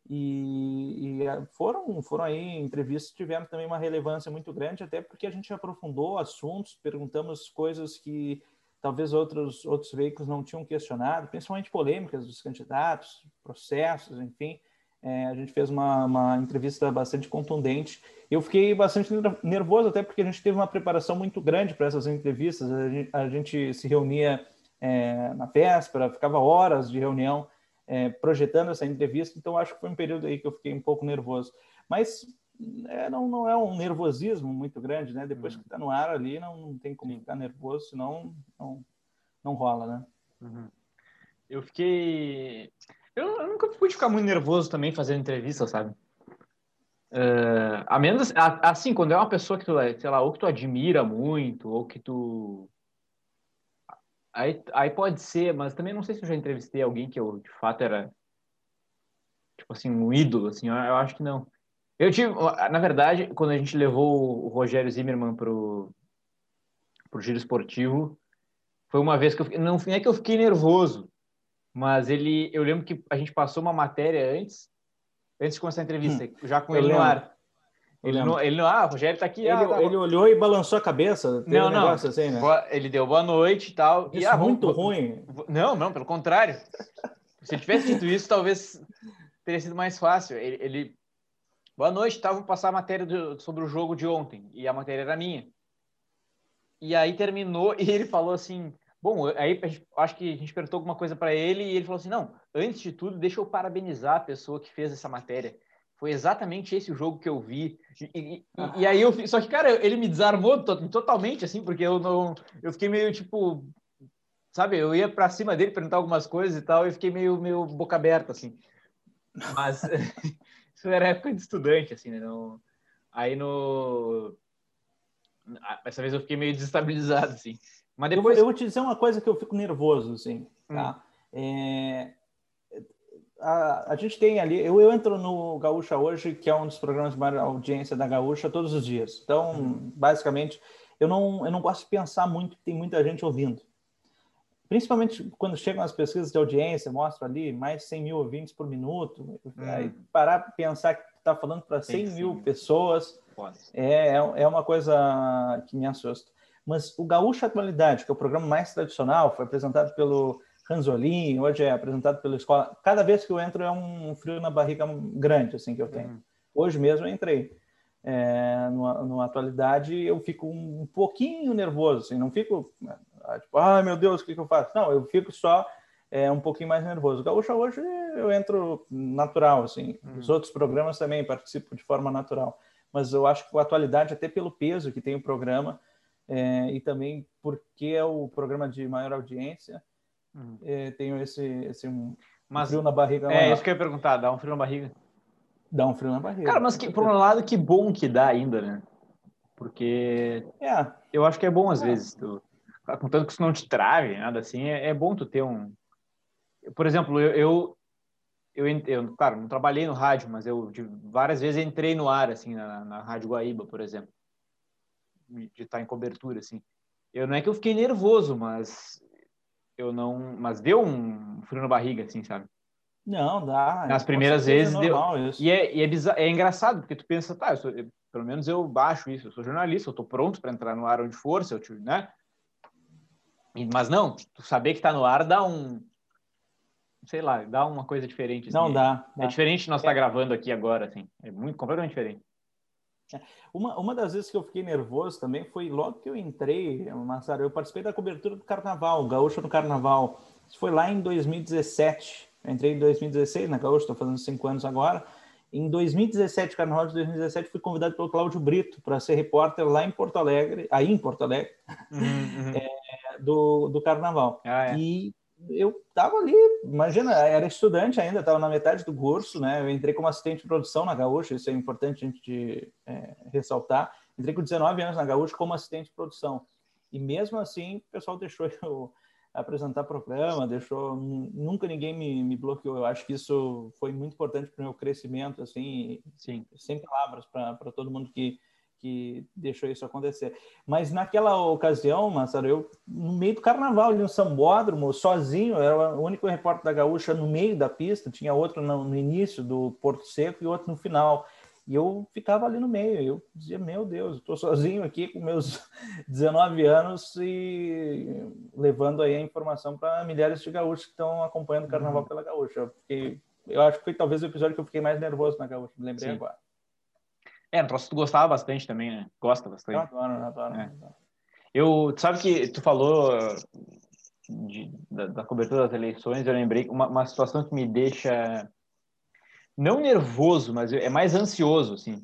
e, e, eh, foram, foram aí entrevistas que tiveram também uma relevância muito grande, até porque a gente aprofundou assuntos, perguntamos coisas que talvez outros, outros veículos não tinham questionado, principalmente polêmicas dos candidatos, processos, enfim. É, a gente fez uma, uma entrevista bastante contundente. Eu fiquei bastante nervoso, até porque a gente teve uma preparação muito grande para essas entrevistas. A gente, a gente se reunia é, na véspera, ficava horas de reunião é, projetando essa entrevista, então acho que foi um período aí que eu fiquei um pouco nervoso. Mas é, não, não é um nervosismo muito grande, né? Depois uhum. que está no ar ali, não, não tem como ficar nervoso, senão não, não rola, né? Uhum. Eu fiquei. Eu, eu, nunca pude ficar muito nervoso também fazendo entrevista, sabe? Uh, a menos assim, quando é uma pessoa que tu, sei lá, ou que tu admira muito, ou que tu Aí, aí pode ser, mas também não sei se eu já entrevistei alguém que eu, de fato, era, tipo assim, um ídolo, assim, eu, eu acho que não. Eu tive, na verdade, quando a gente levou o Rogério Zimmermann pro, pro giro esportivo, foi uma vez que eu não, não é que eu fiquei nervoso, mas ele, eu lembro que a gente passou uma matéria antes, antes de começar a entrevista, hum, já com ele no ar. Ele não, ele não, ah, o Rogério tá aqui. Ele, ah, tá ele olhou e balançou a cabeça. Não, um não. Assim, né? Ele deu boa noite e tal. Isso e, ah, muito vamos, ruim. Não, não, pelo contrário. Se ele tivesse dito isso, talvez teria sido mais fácil. Ele, ele... boa noite, tá, vou passar a matéria do, sobre o jogo de ontem. E a matéria era minha. E aí terminou e ele falou assim: Bom, aí acho que a gente perguntou alguma coisa para ele e ele falou assim: Não, antes de tudo, deixa eu parabenizar a pessoa que fez essa matéria foi exatamente esse o jogo que eu vi. E, e, ah. e aí eu só que cara, ele me desarmou totalmente assim, porque eu não eu fiquei meio tipo, sabe, eu ia para cima dele perguntar algumas coisas e tal, e fiquei meio meio boca aberta assim. Mas isso era época de estudante assim, né? Não, aí no essa vez eu fiquei meio desestabilizado assim. Mas depois eu, eu vou te dizer uma coisa que eu fico nervoso assim, tá? Hum. É a, a gente tem ali, eu, eu entro no Gaúcha hoje, que é um dos programas de maior audiência da Gaúcha, todos os dias. Então, uhum. basicamente, eu não, eu não gosto de pensar muito que tem muita gente ouvindo. principalmente quando chegam as pesquisas de audiência, mostra ali mais 100 mil ouvintes por minuto, hum. aí parar para pensar que está falando para 100 mil pessoas, é, é, é uma coisa que me assusta. Mas o Gaúcho Atualidade, que é o programa mais tradicional, foi apresentado pelo Ranzolin, hoje é apresentado pela escola. Cada vez que eu entro é um frio na barriga grande, assim, que eu tenho. Uhum. Hoje mesmo eu entrei. É, no Atualidade eu fico um pouquinho nervoso, assim, não fico ah, tipo, ai meu Deus, o que, que eu faço? Não, eu fico só é, um pouquinho mais nervoso. O Gaúcho hoje eu entro natural, assim. Uhum. Os outros programas também participo de forma natural. Mas eu acho que a Atualidade, até pelo peso que tem o programa, é, e também porque é o programa de maior audiência, uhum. é, tenho esse, esse um mas, frio na barriga. É, isso que eu ia perguntar, dá um frio na barriga? Dá um frio na barriga. Cara, mas que, por um lado, que bom que dá ainda, né? Porque é. eu acho que é bom às é. vezes, tu, contanto que isso não te trave, nada assim, é, é bom tu ter um... Por exemplo, eu, eu eu, eu, claro, não trabalhei no rádio, mas eu de, várias vezes entrei no ar, assim, na, na Rádio Guaíba, por exemplo de estar em cobertura, assim. Eu não é que eu fiquei nervoso, mas eu não, mas deu um frio na barriga, assim, sabe? Não, dá. Nas primeiras vezes deu. Isso. E é, e é, bizarro, é engraçado, porque tu pensa, tá, eu sou, eu, pelo menos eu baixo isso, eu sou jornalista, eu tô pronto para entrar no ar onde for, se eu tiver, né? E, mas não, tu saber que tá no ar dá um, sei lá, dá uma coisa diferente. Assim. Não dá, dá. É diferente de nós estar é. tá gravando aqui agora, assim. É muito completamente diferente. Uma, uma das vezes que eu fiquei nervoso também foi logo que eu entrei, Massaro, eu participei da cobertura do Carnaval, Gaúcho no Carnaval. Isso foi lá em 2017. Eu entrei em 2016 na Gaúcho, estou fazendo cinco anos agora. Em 2017, Carnaval de 2017, fui convidado pelo Cláudio Brito para ser repórter lá em Porto Alegre, aí em Porto Alegre, uhum, uhum. É, do, do Carnaval. Ah, é. E eu estava ali, imagina, era estudante ainda, estava na metade do curso, né? Eu entrei como assistente de produção na Gaúcha, isso é importante a gente é, ressaltar. Entrei com 19 anos na Gaúcha como assistente de produção. E mesmo assim, o pessoal deixou eu apresentar programa, deixou nunca ninguém me, me bloqueou. Eu acho que isso foi muito importante para o meu crescimento, assim, sim, sem palavras para todo mundo que que deixou isso acontecer. Mas naquela ocasião, Massaro, eu no meio do carnaval, de um sambódromo, sozinho, era o único repórter da Gaúcha no meio da pista, tinha outro no, no, início do Porto Seco e outro no final. E eu ficava ali no meio, eu dizia, meu Deus, estou sozinho aqui com meus 19 anos e levando aí a informação para milhares de gaúchos que estão acompanhando o carnaval uhum. pela Gaúcha. Eu, fiquei, eu acho que foi talvez o episódio que eu fiquei mais nervoso na Gaúcha, me lembrei Sim. agora. É, um troço que tu gostava bastante também, né? Gosta bastante. Eu adoro, adoro. É. Eu, sabe que tu falou de, da, da, cobertura das eleições, eu lembrei uma, uma situação que me deixa não nervoso, mas é mais ansioso, assim.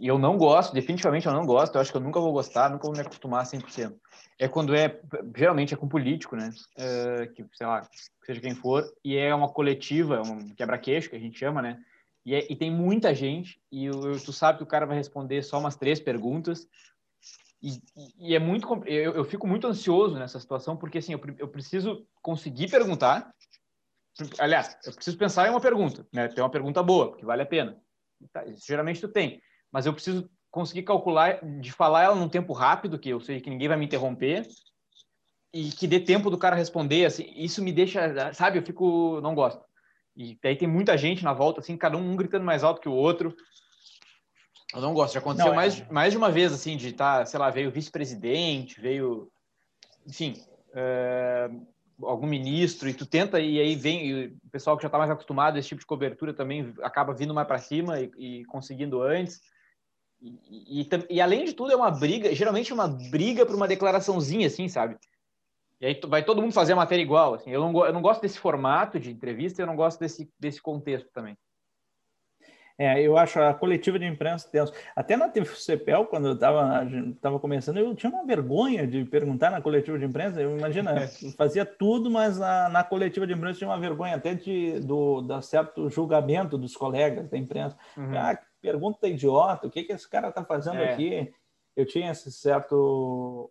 E eu não gosto, definitivamente eu não gosto, eu acho que eu nunca vou gostar, nunca vou me acostumar 100%. É quando é, geralmente é com político, né? É, que, sei lá, seja quem for, e é uma coletiva, é um quebra-queixo, que a gente chama, né? E, é, e tem muita gente, e eu, tu sabe que o cara vai responder só umas três perguntas, e, e é muito. Eu, eu, fico muito ansioso nessa situação, porque assim, eu, eu preciso conseguir perguntar. Aliás, eu preciso pensar em uma pergunta, né? Ter uma pergunta boa, porque vale a pena. Tá, geralmente tu tem, mas eu preciso conseguir calcular de falar ela num tempo rápido, que eu sei que ninguém vai me interromper, e que dê tempo do cara responder. Assim, isso me deixa, sabe? Eu fico, não gosto. E daí tem muita gente na volta, assim, cada um, gritando mais alto que o outro. Eu não gosto. Já aconteceu não, é... mais, mais de uma vez, assim, de estar, tá, sei lá, veio vice-presidente, veio, enfim, é, algum ministro, e tu tenta, e aí vem, e o pessoal que já está mais acostumado a esse tipo de cobertura também acaba vindo mais para cima e, e, conseguindo antes. E, e, e, além de tudo, é uma briga, geralmente é uma briga por uma declaraçãozinha, assim, sabe? E aí vai todo mundo fazer a matéria igual. Assim. Eu, não, eu não gosto desse formato de entrevista, eu não gosto desse, desse contexto também. É, eu acho a coletiva de imprensa tenso. Até na TVCPEL, quando eu estava começando, eu tinha uma vergonha de perguntar na coletiva de imprensa. Eu imagina, eu fazia tudo, mas na, na, coletiva de imprensa tinha uma vergonha até de do da certo julgamento dos colegas da imprensa. Uhum. Ah, pergunta idiota, o que que esse cara está fazendo é. aqui? Eu tinha esse certo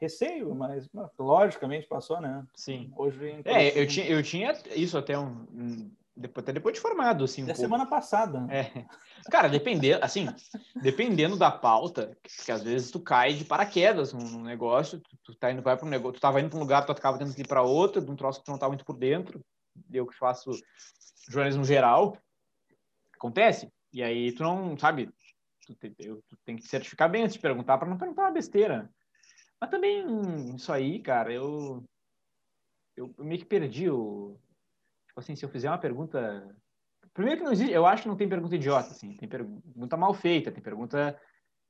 receio, mas logicamente passou, né? Sim. Hoje é, eu tinha, eu tinha isso até um, um depois, até depois de formado, assim. Um da semana passada. É. Cara, dependendo, assim, dependendo da pauta, porque às vezes tu cai de paraquedas num, negócio, tu, tu tá indo, vai para um negócio, tu tava indo para um lugar, tu acaba tendo que ir para outro, de um troço que tu não tá muito por dentro. Eu que faço jornalismo geral, acontece. E aí tu não, sabe, tu, te, eu, tu tem que certificar bem antes de perguntar, para não perguntar uma besteira. Mas também, isso aí, cara, eu, eu, eu meio que perdi o. Tipo assim, se eu fizer uma pergunta Primeiro que não existe, eu acho que não tem pergunta idiota, assim. Tem pergunta mal feita, tem pergunta.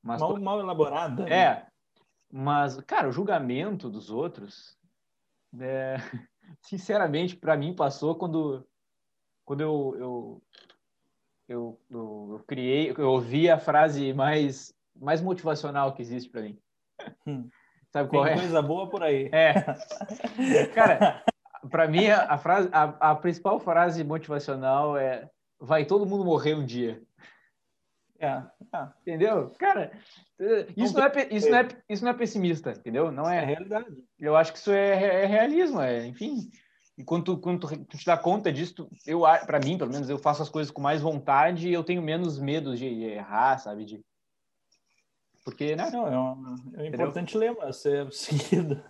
Mas mal, mal elaborada. Né? É. Mas, cara, o julgamento dos outros, é, sinceramente, para mim passou quando, quando eu, eu, eu, eu, eu, criei, eu ouvi a frase mais, mais motivacional que existe para mim. Hum. Sabe qual Tem é? coisa boa por aí. É. Cara, para mim a, frase, a, a principal frase motivacional é vai todo mundo morrer um dia. É, é. Entendeu? Cara, isso não, é, isso, não é, isso não é pessimista, entendeu? Não é, é realidade. Eu acho que isso é, é realismo, é, enfim. E quando tu, quando tu, tu te dá conta disso, tu, eu, para mim, pelo menos, eu faço as coisas com mais vontade e eu tenho menos medo de errar, sabe? De... Porque, né? Não, é, um, é um importante lema ser seguido.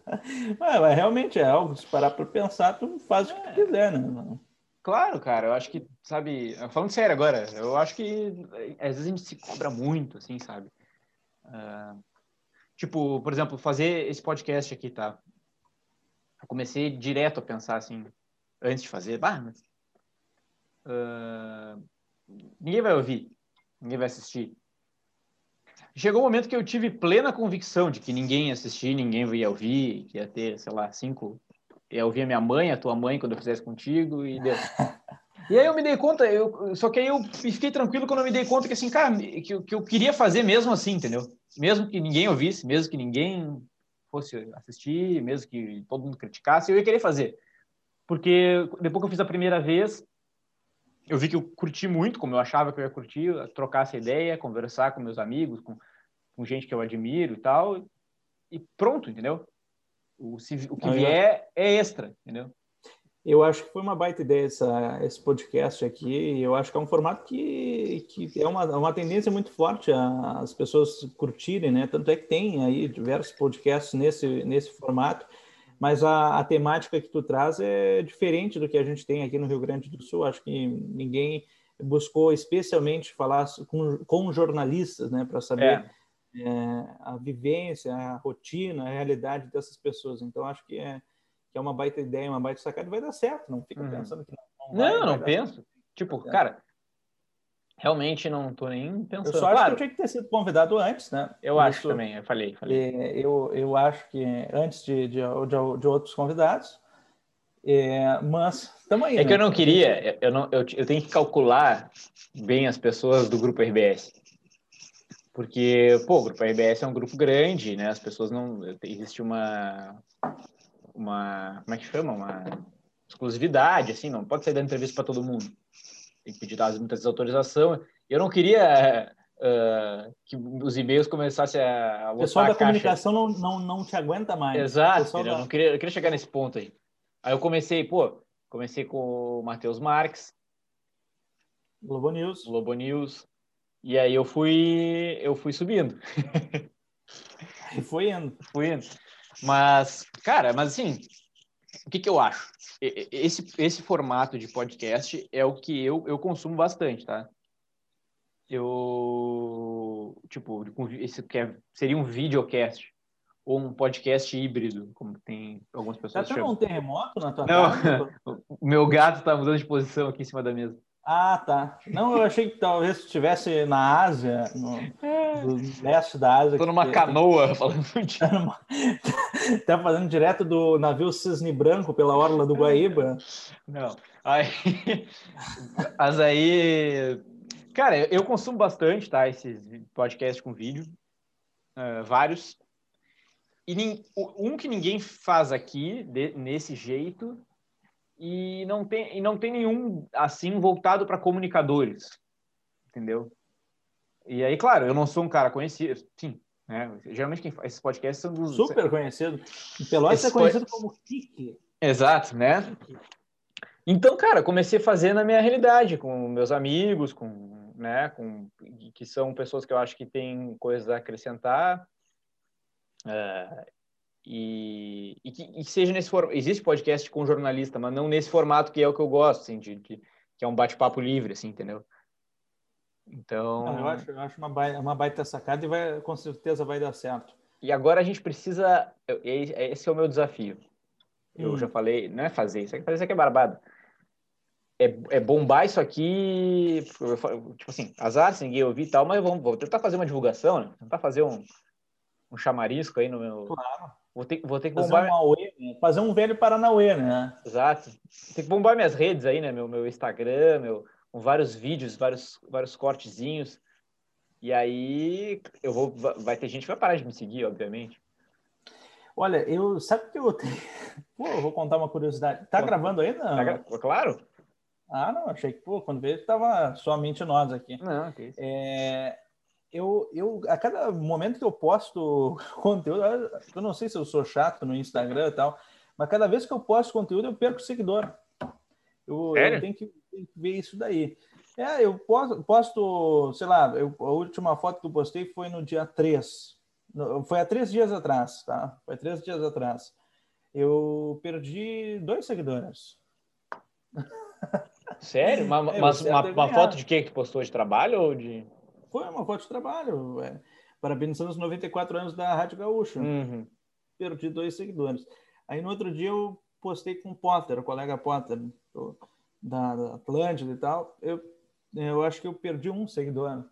Mas, mas, realmente é algo, se parar para pensar, tu faz o que tu é. quiser, né? Claro, cara, eu acho que, sabe, falando sério agora, eu acho que às vezes a gente se cobra muito, assim, sabe? Uh, tipo, por exemplo, fazer esse podcast aqui, tá? Eu comecei direto a pensar, assim, antes de fazer, bah, mas, uh, ninguém vai ouvir, ninguém vai assistir. Chegou um momento que eu tive plena convicção de que ninguém ia assistir, ninguém ia ouvir, que ia ter, sei lá, cinco eu ouvia minha mãe, a tua mãe, quando eu fizesse contigo, e deu. E aí eu me dei conta, eu, só que aí eu fiquei tranquilo quando eu me dei conta que, assim, cara, que, que eu queria fazer mesmo assim, entendeu? Mesmo que ninguém ouvisse, mesmo que ninguém fosse assistir, mesmo que todo mundo criticasse, eu ia querer fazer. Porque depois que eu fiz a primeira vez, eu vi que eu curti muito, como eu achava que eu ia curtir, trocar essa ideia, conversar com meus amigos, com, com gente que eu admiro e tal, e pronto, entendeu? O, o que vier é extra, entendeu? Eu acho que foi uma baita ideia essa, esse podcast aqui. Eu acho que é um formato que, que é uma, uma tendência muito forte as pessoas curtirem, né? Tanto é que tem aí diversos podcasts nesse, nesse formato, mas a, a temática que tu traz é diferente do que a gente tem aqui no Rio Grande do Sul. Acho que ninguém buscou especialmente falar com, com jornalistas, né, para saber. É é, a vivência, a rotina, a realidade dessas pessoas. Então, acho que é, que é uma baita ideia, uma baita sacada, vai dar certo. Não fica uhum. pensando que não, não vai. Não, não penso. Certo. Tipo, cara, realmente não tô nem pensando. Eu só acho claro. que eu tinha que ter sido convidado antes, né? Eu acho Isso, também, eu falei. falei. É, eu, eu acho que antes de, de, de, de outros convidados. É, mas também. É né? que eu não queria, eu, não, eu, eu tenho que calcular bem as pessoas do grupo RBS. Porque, pô, o grupo RBS é um grupo grande, né? As pessoas não. Existe uma. Uma. Como é que chama? Uma exclusividade, assim, não pode sair da entrevista para todo mundo. Tem que pedir muitas autorização. Eu não queria uh, que os e-mails começassem a. O pessoal da comunicação não, não, não te aguenta mais. Exato, da... eu não queria, eu queria chegar nesse ponto aí. Aí eu comecei, pô, comecei com o Matheus Marques. Globo News. Globo News. E aí eu fui, eu fui subindo. E foi indo. Fui indo. Mas, cara, mas assim, o que, que eu acho? Esse, esse formato de podcast é o que eu, eu consumo bastante, tá? Eu, tipo, esse que é, seria um videocast ou um podcast híbrido, como tem algumas pessoas tá chamam. um terremoto na tua Não, casa? o meu gato tá mudando de posição aqui em cima da mesa. Ah, tá. Não, eu achei que talvez estivesse na Ásia, no, no leste da Ásia. Estou numa canoa falando de... tá fazendo direto do navio Cisne Branco pela orla do Guaíba. Não. Aí... Mas aí... Cara, eu consumo bastante, tá? Esses podcasts com vídeo. Uh, vários. E um que ninguém faz aqui, de, nesse jeito, e não tem, e não tem nenhum assim voltado para comunicadores, entendeu? E aí, claro, eu não sou um cara conhecido, sim, né? Geralmente quem faz esses podcasts são dos super conhecido. Pelotas é conhecido como Kiki. Exato, né? Então, cara, comecei a fazer na minha realidade, com meus amigos, com, né, com, que são pessoas que eu acho que têm coisas a acrescentar. Uh, e, e, que, e, seja nesse formato. Existe podcast com jornalista, mas não nesse formato que é o que eu gosto, assim, de, de que é um bate-papo livre, assim, entendeu? Então. Não, eu acho, eu acho uma, baita, uma baita sacada e vai, com certeza vai dar certo. E agora a gente precisa. Esse é o meu desafio. Eu hum. já falei, não é fazer isso, é fazer isso aqui é barbada é, é bombar isso aqui, tipo assim, azar se ninguém ouvir e tal, mas vamos, vou tentar fazer uma divulgação, né? Tentar fazer um, um chamarisco aí no meu. Claro. Vou ter, vou ter que fazer bombar. Auê, né? Fazer um velho Paranauê, né? Exato. Tem que bombar minhas redes aí, né? Meu, meu Instagram, meu, com vários vídeos, vários, vários cortezinhos. E aí eu vou. Vai ter gente que vai parar de me seguir, obviamente. Olha, eu. Sabe que eu tenho. Pô, eu vou contar uma curiosidade. Tá gravando ainda? Tá gra... Claro. Ah, não, achei que, pô, quando veio, estava somente nós aqui. Não, que isso. É, eu, eu, a cada momento que eu posto conteúdo, eu não sei se eu sou chato no Instagram e tal, mas cada vez que eu posto conteúdo, eu perco seguidor. Eu, eu tenho, que, tenho, que, ver isso daí. É, eu posto, posto sei lá, eu, a última foto que eu postei foi no dia 3. Foi há três dias atrás, tá? Foi três dias atrás. Eu perdi dois seguidores. Sério? Uma, é, mas uma, uma foto de quem que postou de trabalho ou de. Foi uma foto de trabalho. É. Parabenizando os 94 anos da Rádio Gaúcha. Uhum. Perdi dois seguidores. Aí no outro dia eu postei com o Potter, o colega Potter, da, da Atlântida e tal. Eu, eu acho que eu perdi um seguidor. Não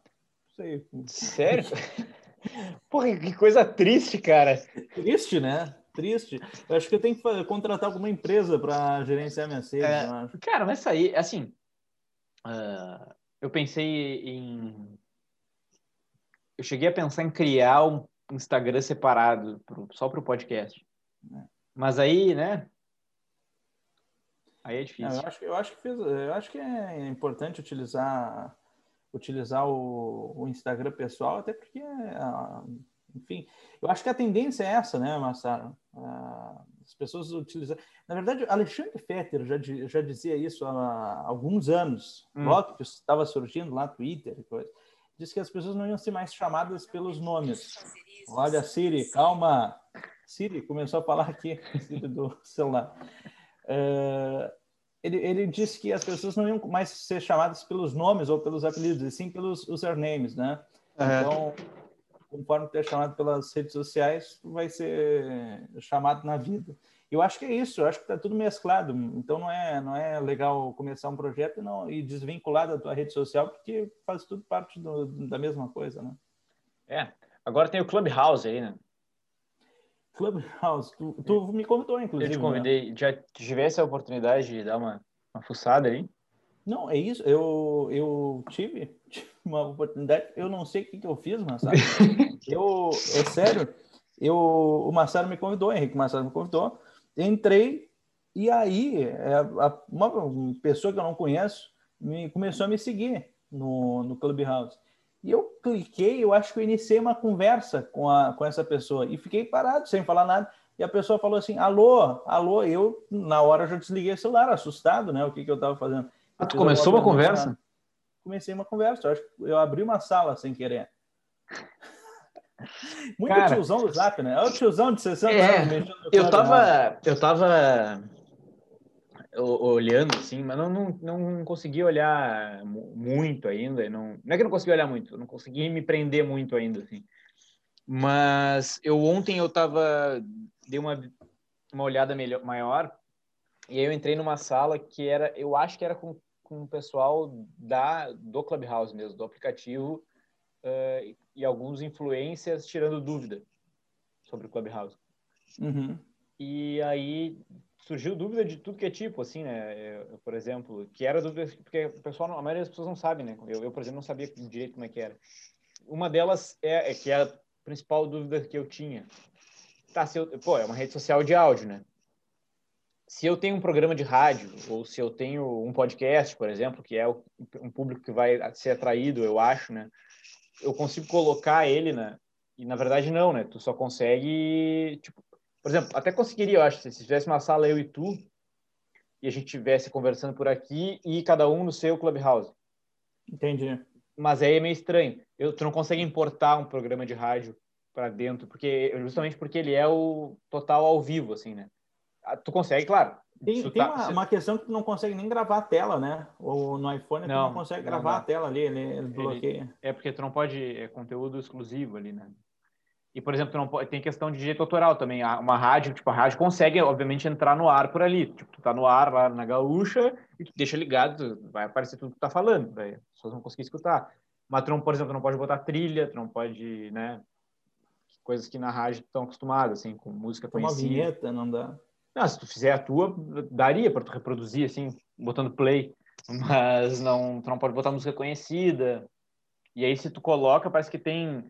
sei. Sério? Porra, que coisa triste, cara. Triste, né? triste. Eu acho que eu tenho que contratar alguma empresa para gerenciar minhas redes. É, cara, mas isso aí, assim, uh, eu pensei em. Eu cheguei a pensar em criar um Instagram separado pro, só para o podcast. É. Mas aí, né? Aí é difícil. eu, acho, eu, acho que fez, eu acho que é importante utilizar utilizar o, o Instagram pessoal, até porque uh, enfim, eu acho que a tendência é essa, né, Massaro? Ah, as pessoas utilizam. Na verdade, Alexandre Fetter já, já dizia isso há alguns anos, hum. logo que estava surgindo lá Twitter e coisa. Disse que as pessoas não iam ser mais chamadas pelos nomes. Olha, Siri, calma. Siri começou a falar aqui do celular. Uh, ele, ele disse que as pessoas não iam mais ser chamadas pelos nomes ou pelos apelidos, e sim pelos usernames, né? Uhum. Então, conforme tu é chamado pelas redes sociais, tu vai ser chamado na vida. Eu acho que é isso, eu acho que está tudo mesclado. Então não é, não é legal começar um projeto e, não, e desvincular da tua rede social, porque faz tudo parte do, da mesma coisa, né? É. Agora tem o Clubhouse aí, né? Clubhouse, tu, tu me convidou, inclusive. Eu te convidei. Né? Já tivesse a oportunidade de dar uma, uma fuçada aí? Não, é isso. Eu, eu tive, uma oportunidade. Eu não sei o que, que eu fiz, Massaro. eu, é sério. Eu, o Massaro me convidou, o Henrique Massaro me convidou. Entrei e aí é, uma pessoa que eu não conheço me, começou a me seguir no, no Clubhouse. E eu cliquei, eu acho que eu iniciei uma conversa com, a, com essa pessoa e fiquei parado, sem falar nada. E a pessoa falou assim: alô, alô. Eu, na hora, já desliguei o celular, assustado, né? O que, que eu estava fazendo. Ah, tu começou uma conversa? Comecei uma conversa. Eu acho que eu abri uma sala sem querer. Muito Cara, tiozão do Zap, né? É o tiozão de 60 é, anos. Eu tava, eu tava olhando, assim, mas não, não, não consegui olhar muito ainda. Não, não é que eu não consegui olhar muito, não consegui me prender muito ainda, assim. Mas eu ontem eu tava, dei uma, uma olhada melhor, maior e aí eu entrei numa sala que era, eu acho que era com, com o pessoal da, do Clubhouse mesmo, do aplicativo, uh, e alguns influências tirando dúvida sobre o Clubhouse. Uhum. E aí surgiu dúvida de tudo que é tipo, assim, né? Eu, por exemplo, que era dúvida, porque o pessoal, a maioria das pessoas não sabe, né? Eu, eu, por exemplo, não sabia direito como é que era. Uma delas é, é que é a principal dúvida que eu tinha. Tá, se eu, pô, é uma rede social de áudio, né? se eu tenho um programa de rádio ou se eu tenho um podcast, por exemplo, que é um público que vai ser atraído, eu acho, né? Eu consigo colocar ele na e na verdade não, né? Tu só consegue, tipo, por exemplo, até conseguiria, eu acho, se tivesse uma sala eu e tu, e a gente estivesse conversando por aqui e cada um no seu Clubhouse. Entendi. Mas aí é meio estranho. Eu, tu não consegue importar um programa de rádio para dentro, porque justamente porque ele é o total ao vivo, assim, né? Ah, tu consegue, claro. Tem, tem tá, uma, uma, questão que tu não consegue nem gravar a tela, né? Ou no iPhone não, tu não consegue gravar não, a tela ali, ele, ele bloqueia. É porque tu não pode, é conteúdo exclusivo ali, né? E, por exemplo, não tem questão de direito autoral também. Uma rádio, tipo, a rádio consegue, obviamente, entrar no ar por ali. Tipo, tu tá no ar lá na gaúcha e tu deixa ligado, vai aparecer tudo que tu tá falando, vai, as pessoas vão conseguir escutar. Mas tu não, por exemplo, não pode botar trilha, tu não pode, né? Coisas que na rádio estão acostumados, assim, com música conhecida. Uma vinheta, não dá. Não, se tu fizer a tua, daria para tu reproduzir, assim, botando play. Mas não, tu não pode botar música conhecida. E aí, se tu coloca, parece que tem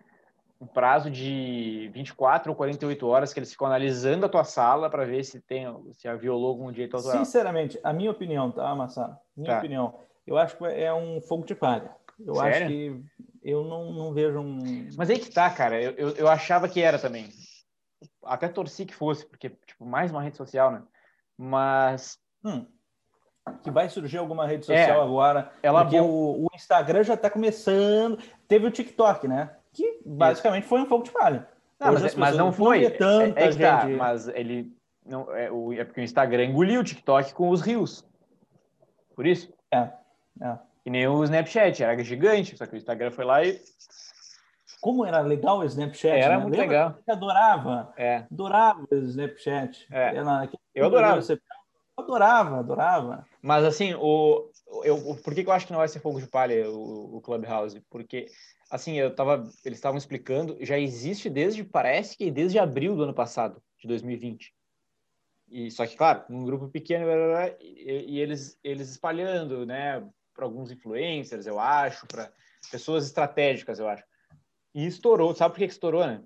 um prazo de 24 ou 48 horas que eles ficam analisando a tua sala para ver se tem se a violou algum direito autoral. Sinceramente, a minha opinião, tá, Massa? Minha tá. opinião, eu acho que é um fogo de palha. Eu Sério? acho que eu não, não vejo um. Mas aí que tá, cara. Eu, eu, eu, achava que era também. Até torci que fosse, porque, tipo, mais uma rede social, né? Mas. Hum. Que vai surgir alguma rede social é, agora. Ela porque o, o Instagram já está começando. Teve o TikTok, né? Que basicamente foi um fogo de palha. Não, mas, mas, não foi. Não tanta é, é tá, gente... mas ele não é, o, é porque o Instagram engoliu o TikTok com os rios. Por isso? É. é. E nem o Snapchat, era gigante, só que o Instagram foi lá e. Como era legal o Snapchat? Era né? muito Lembra legal. Eu adorava. É. Adorava o Snapchat. É. Era, eu adorava. Eu adorava, adorava. Mas assim, o, eu, por que, que eu acho que não vai ser fogo de palha o, o Clubhouse? Porque assim, eu tava, eles estavam explicando, já existe desde, parece que desde abril do ano passado, de 2020. E só que, claro, um grupo pequeno e, e eles eles espalhando, né, para alguns influencers, eu acho, para pessoas estratégicas, eu acho. E estourou, sabe por que estourou, né?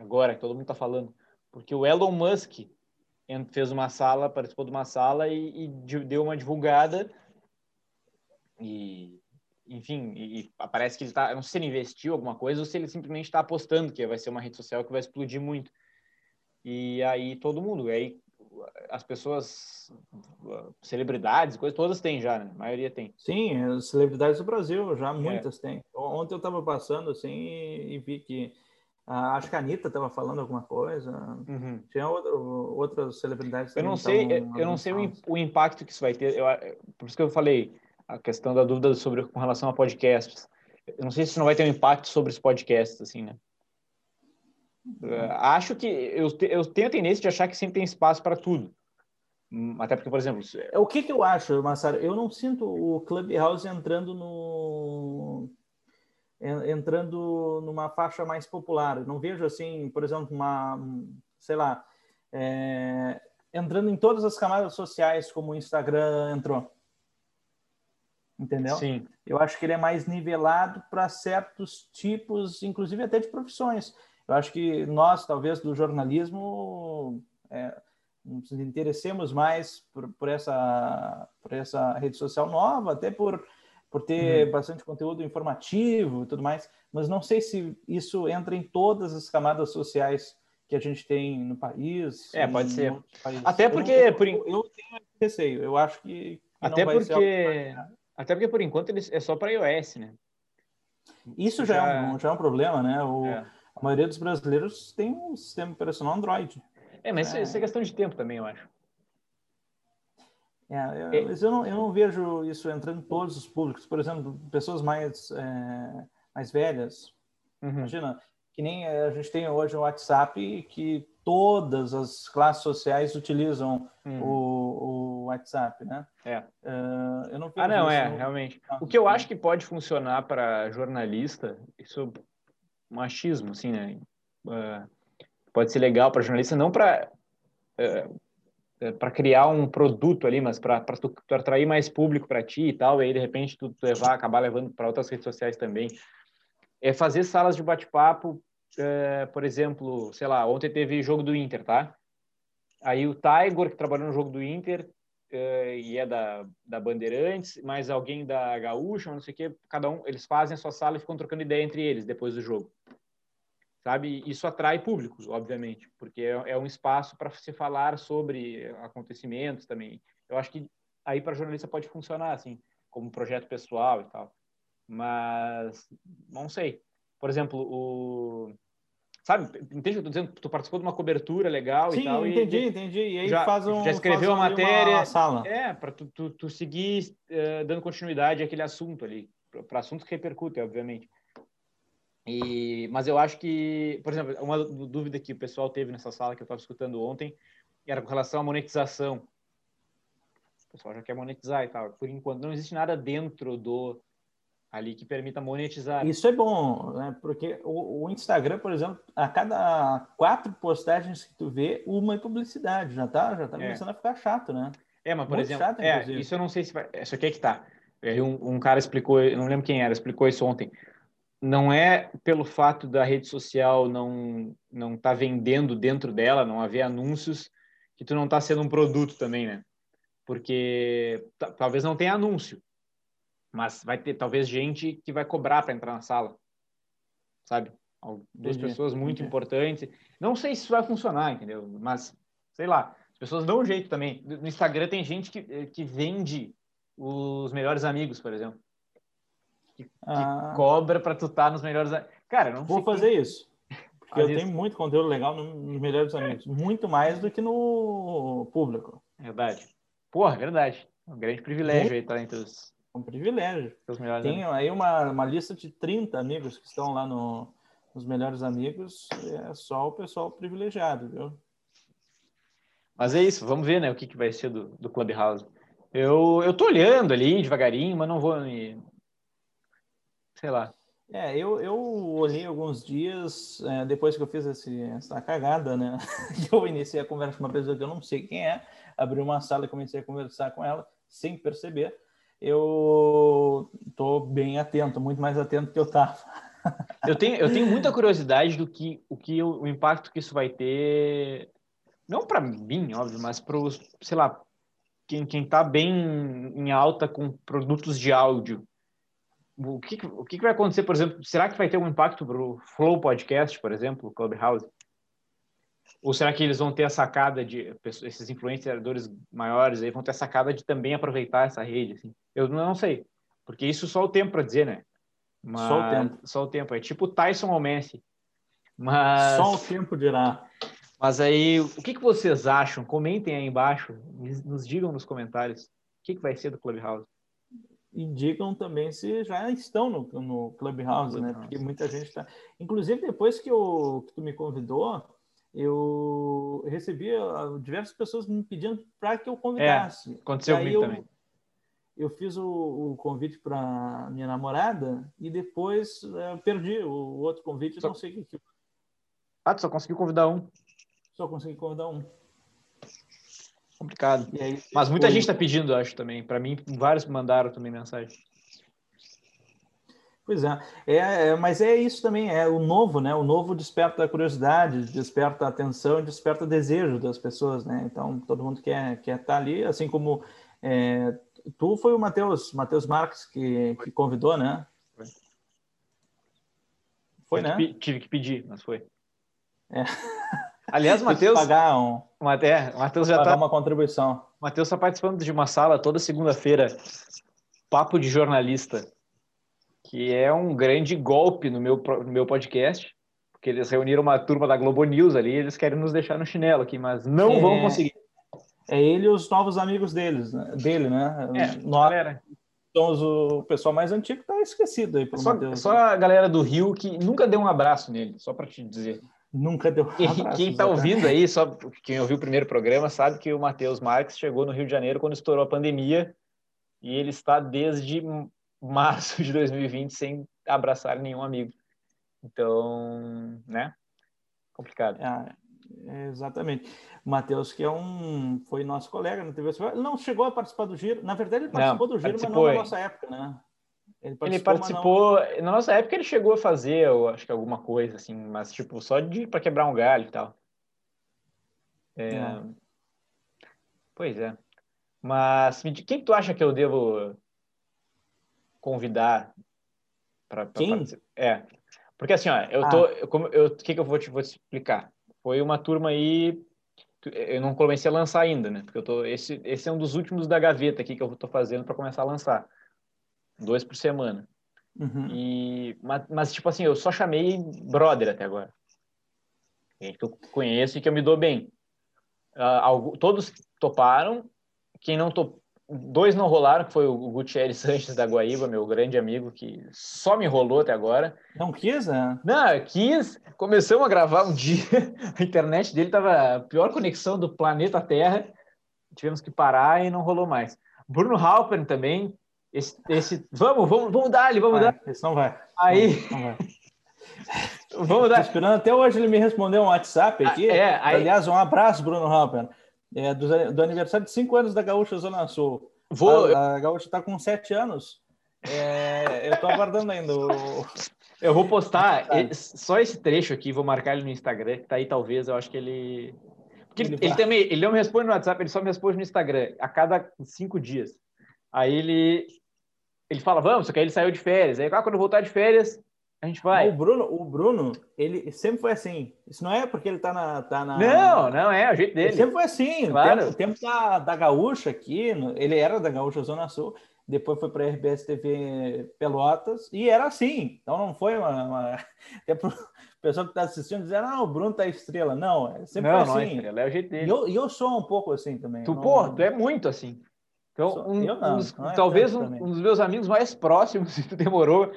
Agora que todo mundo está falando, porque o Elon Musk fez uma sala, participou de uma sala e, e deu uma divulgada e enfim, e, parece que ele está, não sei se ele investiu alguma coisa ou se ele simplesmente está apostando que vai ser uma rede social que vai explodir muito. E aí todo mundo, aí as pessoas, celebridades, coisas todas têm já, né? A maioria tem. Sim, as celebridades do Brasil já muitas é. têm. Ontem eu estava passando assim e, vi que a, acho que a Anitta estava falando alguma coisa. Uhum. Tinha outro, outras celebridades. Eu não sei, eu não sei o, o impacto que isso vai ter. Eu, por isso que eu falei a questão da dúvida sobre com relação a podcasts. Eu não sei se não vai ter um impacto sobre os podcasts, assim, né? Uh, acho que eu, eu tenho a tendência de achar que sempre tem espaço para tudo. Hum, até porque, por exemplo. O que, que eu acho, Massaro? Eu não sinto o Clubhouse entrando no. entrando numa faixa mais popular. Não vejo assim, por exemplo, uma. sei lá. É, entrando em todas as camadas sociais, como o Instagram entrou entendeu? Sim. Eu acho que ele é mais nivelado para certos tipos, inclusive até de profissões. Eu acho que nós, talvez, do jornalismo, é, nos interessemos mais por, por, essa, por essa rede social nova, até por, por ter uhum. bastante conteúdo informativo e tudo mais, mas não sei se isso entra em todas as camadas sociais que a gente tem no país. É, pode ser. Até porque... Eu, por... eu tenho receio, eu acho que... que até porque... Até porque, por enquanto, ele é só para iOS, né? Isso já, já, é um, já é um problema, né? O, é. A maioria dos brasileiros tem um sistema operacional Android. É, mas é. isso é questão de tempo também, eu acho. É, eu, é. Mas eu não, eu não vejo isso entrando em todos os públicos. Por exemplo, pessoas mais, é, mais velhas. Uhum. Imagina, que nem a gente tem hoje o WhatsApp, que todas as classes sociais utilizam uhum. o, o WhatsApp, né? É. Uh, eu não ah, não, é, no... realmente. o que eu acho que pode funcionar para jornalista, isso é machismo, assim, né? Uh, pode ser legal para jornalista, não para uh, é, para criar um produto ali, mas para tu, tu, atrair mais público para ti e tal, e aí de repente tu, tu levar, acabar levando para outras redes sociais também. É fazer salas de bate-papo, uh, por exemplo, sei lá, ontem teve jogo do Inter, tá? Aí o Tiger, que trabalhou no jogo do Inter, e é da, da Bandeirantes, mais alguém da Gaúcha, não sei o quê, cada um, eles fazem a sua sala e ficam trocando ideia entre eles depois do jogo. Sabe? Isso atrai público, obviamente, porque é, é um espaço para se falar sobre acontecimentos também. Eu acho que aí para jornalista pode funcionar, assim, como projeto pessoal e tal. Mas, não sei. Por exemplo, o... Sabe, entende o que eu tô dizendo? Tu participou de uma cobertura legal Sim, e tal. entendi, e, entendi. E aí já, faz um. já escreveu a matéria. Sala. É, para tu, tu, tu, seguir uh, dando continuidade àquele assunto ali. Para assuntos que repercutem, obviamente. E, mas eu acho que, por exemplo, uma dúvida que o pessoal teve nessa sala que eu estava escutando ontem era com relação à monetização. O pessoal já quer monetizar e tal. Por enquanto, não existe nada dentro do ali que permita monetizar. Isso é bom, né? Porque o, o, Instagram, por exemplo, a cada quatro postagens que tu vê, uma é publicidade, já tá, já tá é. começando a ficar chato, né? É, mas por Muito exemplo, chato, é, isso eu não sei se vai, isso aqui é que tá. Um, um cara explicou, eu não lembro quem era, explicou isso ontem. Não é pelo fato da rede social não não tá vendendo dentro dela, não haver anúncios, que tu não tá sendo um produto também, né? Porque talvez não tenha anúncio, mas vai ter talvez gente que vai cobrar para entrar na sala, sabe? Duas Entendi. pessoas muito Entendi. importantes. Não sei se isso vai funcionar, entendeu? Mas, sei lá, as pessoas dão um jeito também. No Instagram tem gente que, eh, que vende os melhores amigos, por exemplo. Que, que ah. cobra para tu estar tá nos melhores Cara, não Vou fazer isso. Porque eu tenho muito conteúdo legal nos melhores amigos. Muito mais do que no público. Verdade. Porra, verdade. É um grande privilégio aí estar entre os um privilégio. Tem aí uma, uma lista de 30 amigos que estão lá no, nos melhores amigos, é só o pessoal privilegiado, viu? Mas é isso, vamos ver, né, o que, que vai ser do, do Clubhouse. Eu, eu tô olhando ali devagarinho, mas não vou me... Sei lá. É, eu, eu olhei alguns dias, é, depois que eu fiz esse, essa cagada, né? eu iniciei a conversa com uma pessoa que eu não sei quem é, abri uma sala e comecei a conversar com ela, sem perceber eu estou bem atento, muito mais atento que eu estava. eu tenho, eu tenho muita curiosidade do que o que o impacto que isso vai ter, não para mim, óbvio, mas para os, sei lá, quem quem está bem em alta com produtos de áudio. O que, o que vai acontecer, por exemplo? Será que vai ter um impacto para o Flow Podcast, por exemplo, Clubhouse? Ou será que eles vão ter a sacada de esses influenciadores maiores aí vão ter a sacada de também aproveitar essa rede? Assim? Eu não sei, porque isso só o tempo para dizer, né? Mas, só o tempo. Só o tempo. É tipo Tyson ou Messi. Mas... Só o tempo dirá. Mas aí, o que, que vocês acham? Comentem aí embaixo, nos digam nos comentários o que, que vai ser do Clubhouse. E digam também se já estão no, no Clubhouse, né? Porque muita gente está. Inclusive, depois que, eu, que tu me convidou, eu recebi ah, diversas pessoas me pedindo para que eu convidasse. É, aconteceu comigo também. Eu fiz o, o convite para minha namorada e depois é, perdi o outro convite, só... não sei o que. Ah, tu só conseguiu convidar um? Só consegui convidar um. Complicado. Aí, Mas muita foi... gente está pedindo, acho, também. Para mim, vários mandaram também mensagem. Pois é. é. é, mas é isso também, é o novo, né? O novo desperta a curiosidade, desperta a atenção, desperta o desejo das pessoas, né? Então, todo mundo quer, quer estar ali, assim como é, tu foi o Matheus, Matheus Marques que, que convidou, né? Foi, foi né? Que, tive que pedir, mas foi. É. Aliás, Matheus... pagar um... É, Matheus já está... uma contribuição. Matheus está participando de uma sala toda segunda-feira, papo de jornalista que é um grande golpe no meu, no meu podcast, porque eles reuniram uma turma da Globo News ali, eles querem nos deixar no chinelo aqui, mas não é, vão conseguir. É ele e os novos amigos deles, né? dele, né? É, Nós, galera. Somos o pessoal mais antigo tá esquecido aí por só, Mateus. só a galera do Rio que nunca deu um abraço nele, só para te dizer. Nunca deu um abraço. Quem está ouvindo aí, só quem ouviu o primeiro programa, sabe que o Matheus Marques chegou no Rio de Janeiro quando estourou a pandemia e ele está desde março de 2020 sem abraçar nenhum amigo. Então, né? Complicado. É, exatamente. Matheus, que é um, foi nosso colega na TV, não chegou a participar do Giro. Na verdade, ele participou não, do Giro, mas não na nossa época, né? Ele participou, ele participou não... na nossa época ele chegou a fazer, eu acho que alguma coisa assim, mas tipo só de para quebrar um galho e tal. É... É. Pois é. Mas quem tu acha que eu devo convidar para participar. É. Porque assim, ó, eu tô. Ah. Eu, como, eu, o que, que eu vou te, vou te explicar? Foi uma turma aí. eu não comecei a lançar ainda, né? Porque eu tô esse esse é um dos últimos da gaveta aqui que eu estou fazendo para começar a lançar. Dois por semana. Uhum. E mas, mas, tipo assim, eu só chamei brother até agora. Gente que eu conheço e que eu me dou bem. Uh, todos toparam. Quem não topou Dois não rolaram, que foi o Gutierrez Sanches da Guaíba, meu grande amigo, que só me enrolou até agora. Não quis, né? Não, quis. Começamos a gravar um dia, a internet dele tava a pior conexão do planeta Terra. Tivemos que parar e não rolou mais. Bruno Halpern também. Esse, esse, vamos, vamos, vamos dar ali, vamos vai, dar. Esse não vai. Aí. Não, não vai. vamos dar. Tô esperando até hoje ele me responder um WhatsApp aqui. Ah, é, aí... Aliás, um abraço, Bruno Halpern. É, do, do, aniversário de cinco anos da Gaúcha Zona Sul. Vou... A, a Gaúcha está com sete anos. É, eu estou aguardando ainda. O... Eu vou postar tá. só esse trecho aqui, vou marcar ele no Instagram, que tá aí talvez, eu acho que ele. Porque ele, ele, também, ele não me responde no WhatsApp, ele só me responde no Instagram, a cada cinco dias. Aí ele, ele fala, vamos, só que aí ele saiu de férias. Aí, ah, quando eu voltar de férias, a gente vai. O Bruno, o Bruno, ele sempre foi assim. Isso não é porque ele tá na. Tá na... Não, não é, é o jeito dele. Ele sempre foi assim. Claro. O tempo, o tempo da, da Gaúcha aqui, ele era da Gaúcha Zona Sul, depois foi para a RBS TV Pelotas, e era assim. Então não foi uma. uma... Até pro pessoal que está assistindo dizer, ah, o Bruno tá estrela. Não, é sempre não, foi assim. Não é assim. estrela, é o jeito dele. E eu, eu sou um pouco assim também. Tu, não... pô, tu é muito assim. Então, um, não, um dos, é talvez um, um, dos meus amigos mais próximos, se tu demorou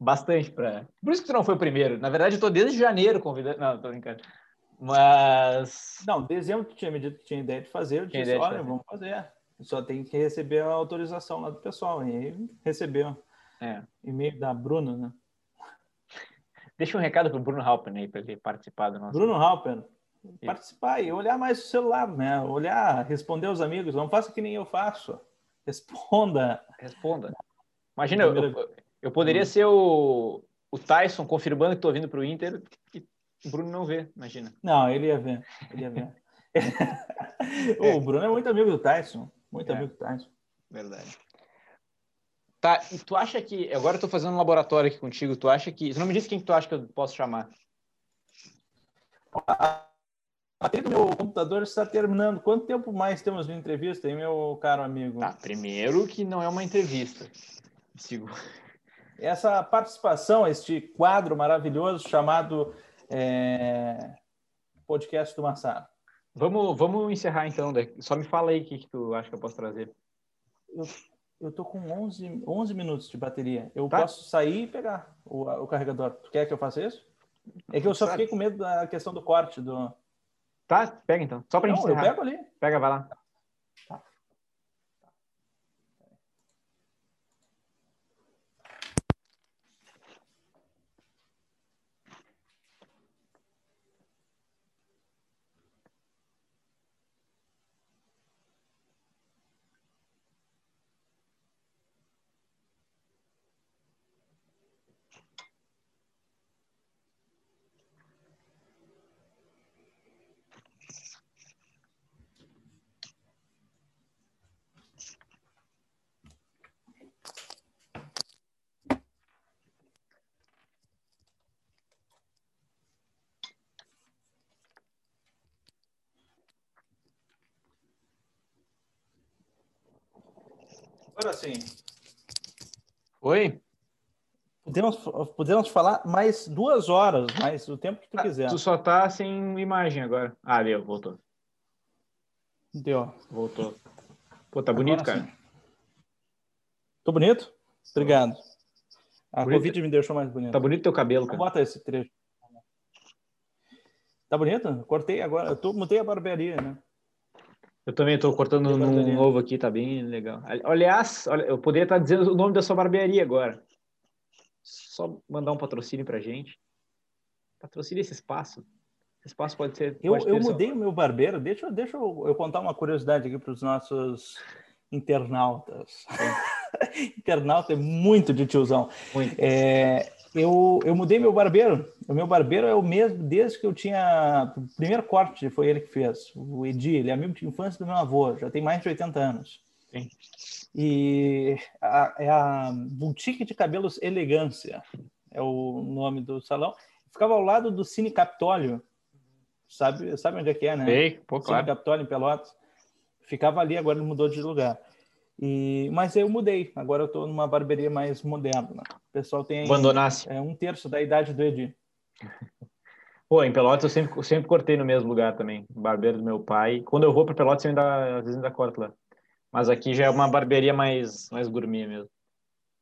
bastante para. Por isso que tu não foi o primeiro. Na verdade, eu tô desde janeiro convidando. Não, tô brincando. Mas. Não, dezembro tu tinha me dito que tinha ideia de fazer. Eu tinha disse, olha, vamos fazer. Só tem que receber a autorização lá do pessoal. E aí recebeu. É. E-mail da Bruna, né? Deixa um recado pro Bruno Halpen aí, para ele participar do nosso. Bruno Halpen, participar e olhar mais o celular, né? Olhar, responder aos amigos. Não faça que nem eu faço. Responda. Responda. Imagina, eu, eu poderia hum. ser o, o Tyson confirmando que estou vindo para o Inter e o Bruno não vê, imagina. Não, ele ia ver. Ele ia ver. é. O Bruno é muito amigo do Tyson. Muito é. amigo do Tyson. Verdade. Tá, e tu acha que. Agora eu tô fazendo um laboratório aqui contigo. Tu acha que. Você não me disse quem tu acha que eu posso chamar? A trilha do meu computador está terminando. Quanto tempo mais temos de entrevista, hein, meu caro amigo? Tá, primeiro que não é uma entrevista. Sigo essa participação, este quadro maravilhoso chamado é, Podcast do Massaro. Vamos, vamos encerrar então. Só me fala aí o que, que tu acha que eu posso trazer. Eu, eu tô com 11, 11 minutos de bateria. Eu tá. posso sair e pegar o, o carregador. Tu quer que eu faça isso? É que eu só fiquei com medo da questão do corte. Do... Tá, pega então. Só para encerrar. Eu pego ali. Pega, vai lá. Agora sim. Oi? Podemos, podemos falar mais duas horas, mais o tempo que tu ah, quiser. Tu só tá sem imagem agora. Ah, deu, voltou. Deu. Voltou. Pô, tá bonito, agora, cara. Sim. Tô bonito? Obrigado. A bonito. Covid me deixou mais bonito. Tá bonito teu cabelo, cara. Bota esse trecho. Tá bonito? Cortei agora. Eu tô, mudei a barbearia, né? Eu também estou cortando um novo aqui, tá bem legal. Aliás, olha, eu poderia estar dizendo o nome da sua barbearia agora. Só mandar um patrocínio pra gente. Patrocine esse espaço. Esse espaço pode ser. Eu, pode eu mudei o meu barbeiro. Deixa, deixa eu, eu contar uma curiosidade aqui para os nossos internautas. Internauta é muito de tiozão. Muito. É, eu, eu mudei meu barbeiro. O meu barbeiro é o mesmo desde que eu tinha. O primeiro corte foi ele que fez. O Edi, ele é amigo de infância do meu avô, já tem mais de 80 anos. Sim. E a, é a Boutique de Cabelos Elegância, é o nome do salão. Ficava ao lado do Cine Capitólio. sabe, sabe onde é que é, né? Sei, pô, claro. Capitólio, em Pelotas. Ficava ali, agora ele mudou de lugar. E, mas eu mudei, agora eu estou numa barbearia mais moderna. O pessoal tem Abandonasse. É, um terço da idade do Edi. Pô, em Pelotas eu sempre, sempre cortei no mesmo lugar também, barbeiro do meu pai. Quando eu vou para Pelotas eu ainda, às vezes ainda corto lá. Mas aqui já é uma barbearia mais, mais gourmet mesmo.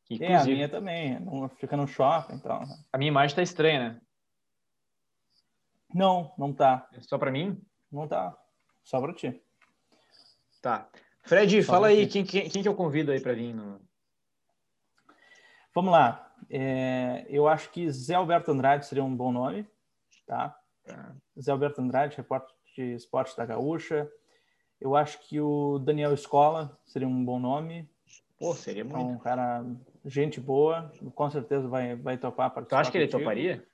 Que, é, a minha também, fica no shopping então. A minha imagem tá estranha, né? Não, não tá. É só para mim? Não tá. Só para ti. Tá. Fred, Só fala aí, quem, quem, quem, que eu convido aí para vir? No... Vamos lá. É, eu acho que Zé Alberto Andrade seria um bom nome, tá? tá. Zé Alberto Andrade, repórter de esportes da Gaúcha. Eu acho que o Daniel Escola seria um bom nome. Pô, seria muito. É um cara, gente boa, com certeza vai, vai topar. Tu acha que ele contigo. toparia?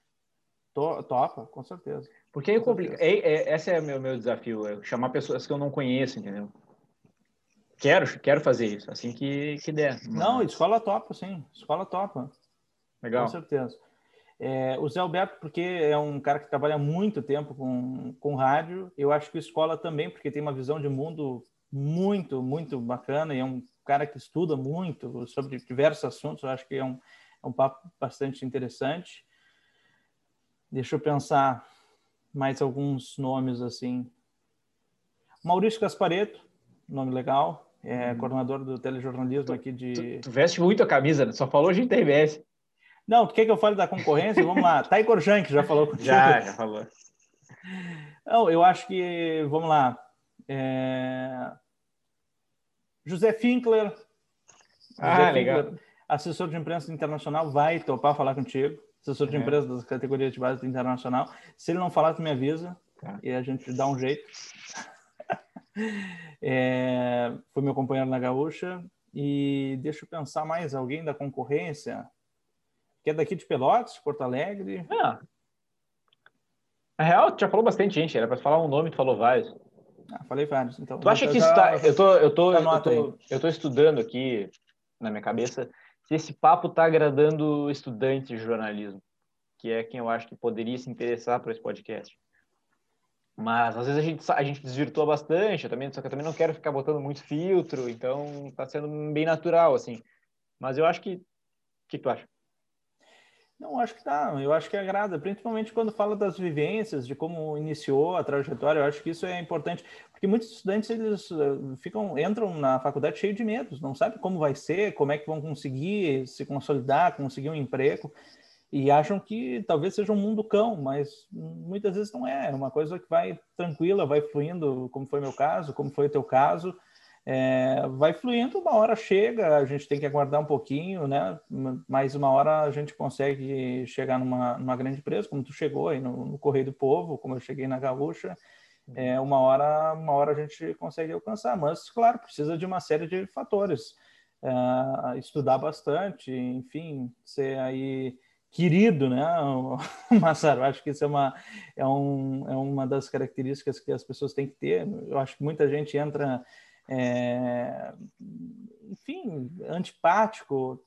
To, topa, com certeza. Porque é complicado. É, é, esse é o meu, meu desafio, é chamar pessoas que eu não conheço, entendeu? Quero, quero fazer isso, assim que, que der. Não, escola topa, sim. Escola topa. Legal. Com certeza. É, o Zé Alberto, porque é um cara que trabalha muito tempo com, com rádio, eu acho que o Escola também, porque tem uma visão de mundo muito, muito bacana e é um cara que estuda muito sobre diversos assuntos, eu acho que é um, é um papo bastante interessante. Deixa eu pensar mais alguns nomes assim. Maurício Gaspareto, nome legal é hum. coordenador do telejornalismo tu, aqui de. Tu, tu, veste muito a camisa, né? só falou de TBS. Não, tu quer que eu fale da concorrência? Vamos lá. Taiko Jank já falou contigo. Já, já falou. Não, eu acho que, vamos lá. É... José Finkler. Ah, José legal. Finkler, assessor de imprensa internacional, vai topar falar contigo. Assessor de é. imprensa das categorias de base internacional. Se ele não falar, tu me avisa. Tá. E a gente dá um jeito. É, foi meu companheiro na Gaúcha. E deixa eu pensar mais, alguém da concorrência? Que é daqui de Pelotas, Porto Alegre? Ah. Na real, tu já falou bastante gente, era para falar um nome, tu falou vários. Ah, falei vários. Então, tu acha que isso tá, eu tô, eu tô, eu tô, eu tô estudando aqui na minha cabeça se esse papo tá agradando estudantes de jornalismo, que é quem eu acho que poderia se interessar por esse podcast. Mas às vezes a gente, a gente desvirtua bastante, eu também, só que eu também não quero ficar botando muito filtro, então tá sendo bem natural, assim. Mas eu acho que. O que tu acha? Não, acho que tá. Eu acho que agrada, principalmente quando fala das vivências, de como iniciou a trajetória. Eu acho que isso é importante, porque muitos estudantes eles eh, ficam, entram na faculdade cheio de medos, não sabem como vai ser, como é que vão conseguir se consolidar, conseguir um emprego e acham que talvez seja um mundo cão, mas muitas vezes não é. É uma coisa que vai tranquila, vai fluindo, como foi meu caso, como foi o teu caso. É, vai fluindo, uma hora chega, a gente tem que aguardar um pouquinho, né? Mais uma hora a gente consegue chegar numa, numa grande empresa, como tu chegou aí no, no Correio do Povo, como eu cheguei na Gaúcha. É, uma hora, uma hora a gente consegue alcançar, mas claro, precisa de uma série de fatores. É, estudar bastante, enfim, ser aí querido, né, Massaro? Acho que isso é uma, é, um, é uma das características que as pessoas têm que ter. Eu acho que muita gente entra, é, enfim, antipático,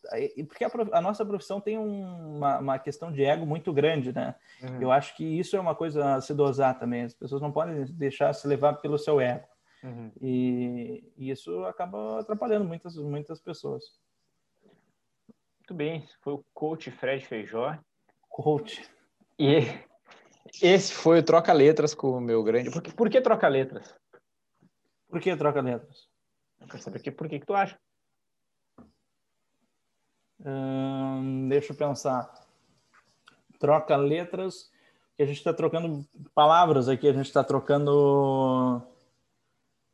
porque a, a, nossa profissão tem uma, uma questão de ego muito grande, né? Uhum. Eu acho que isso é uma coisa a se dosar também. As pessoas não podem deixar se levar pelo seu ego. Uhum. E, e isso acaba atrapalhando muitas, muitas pessoas. Muito bem, foi o coach Fred Feijó. Coach. E esse foi o Troca Letras com o meu grande. Por que, por que Troca Letras? Por que Troca Letras? Eu quero saber que, por que, que tu acha. Hum, deixa eu pensar. Troca letras, que a gente está trocando palavras aqui, a gente está trocando.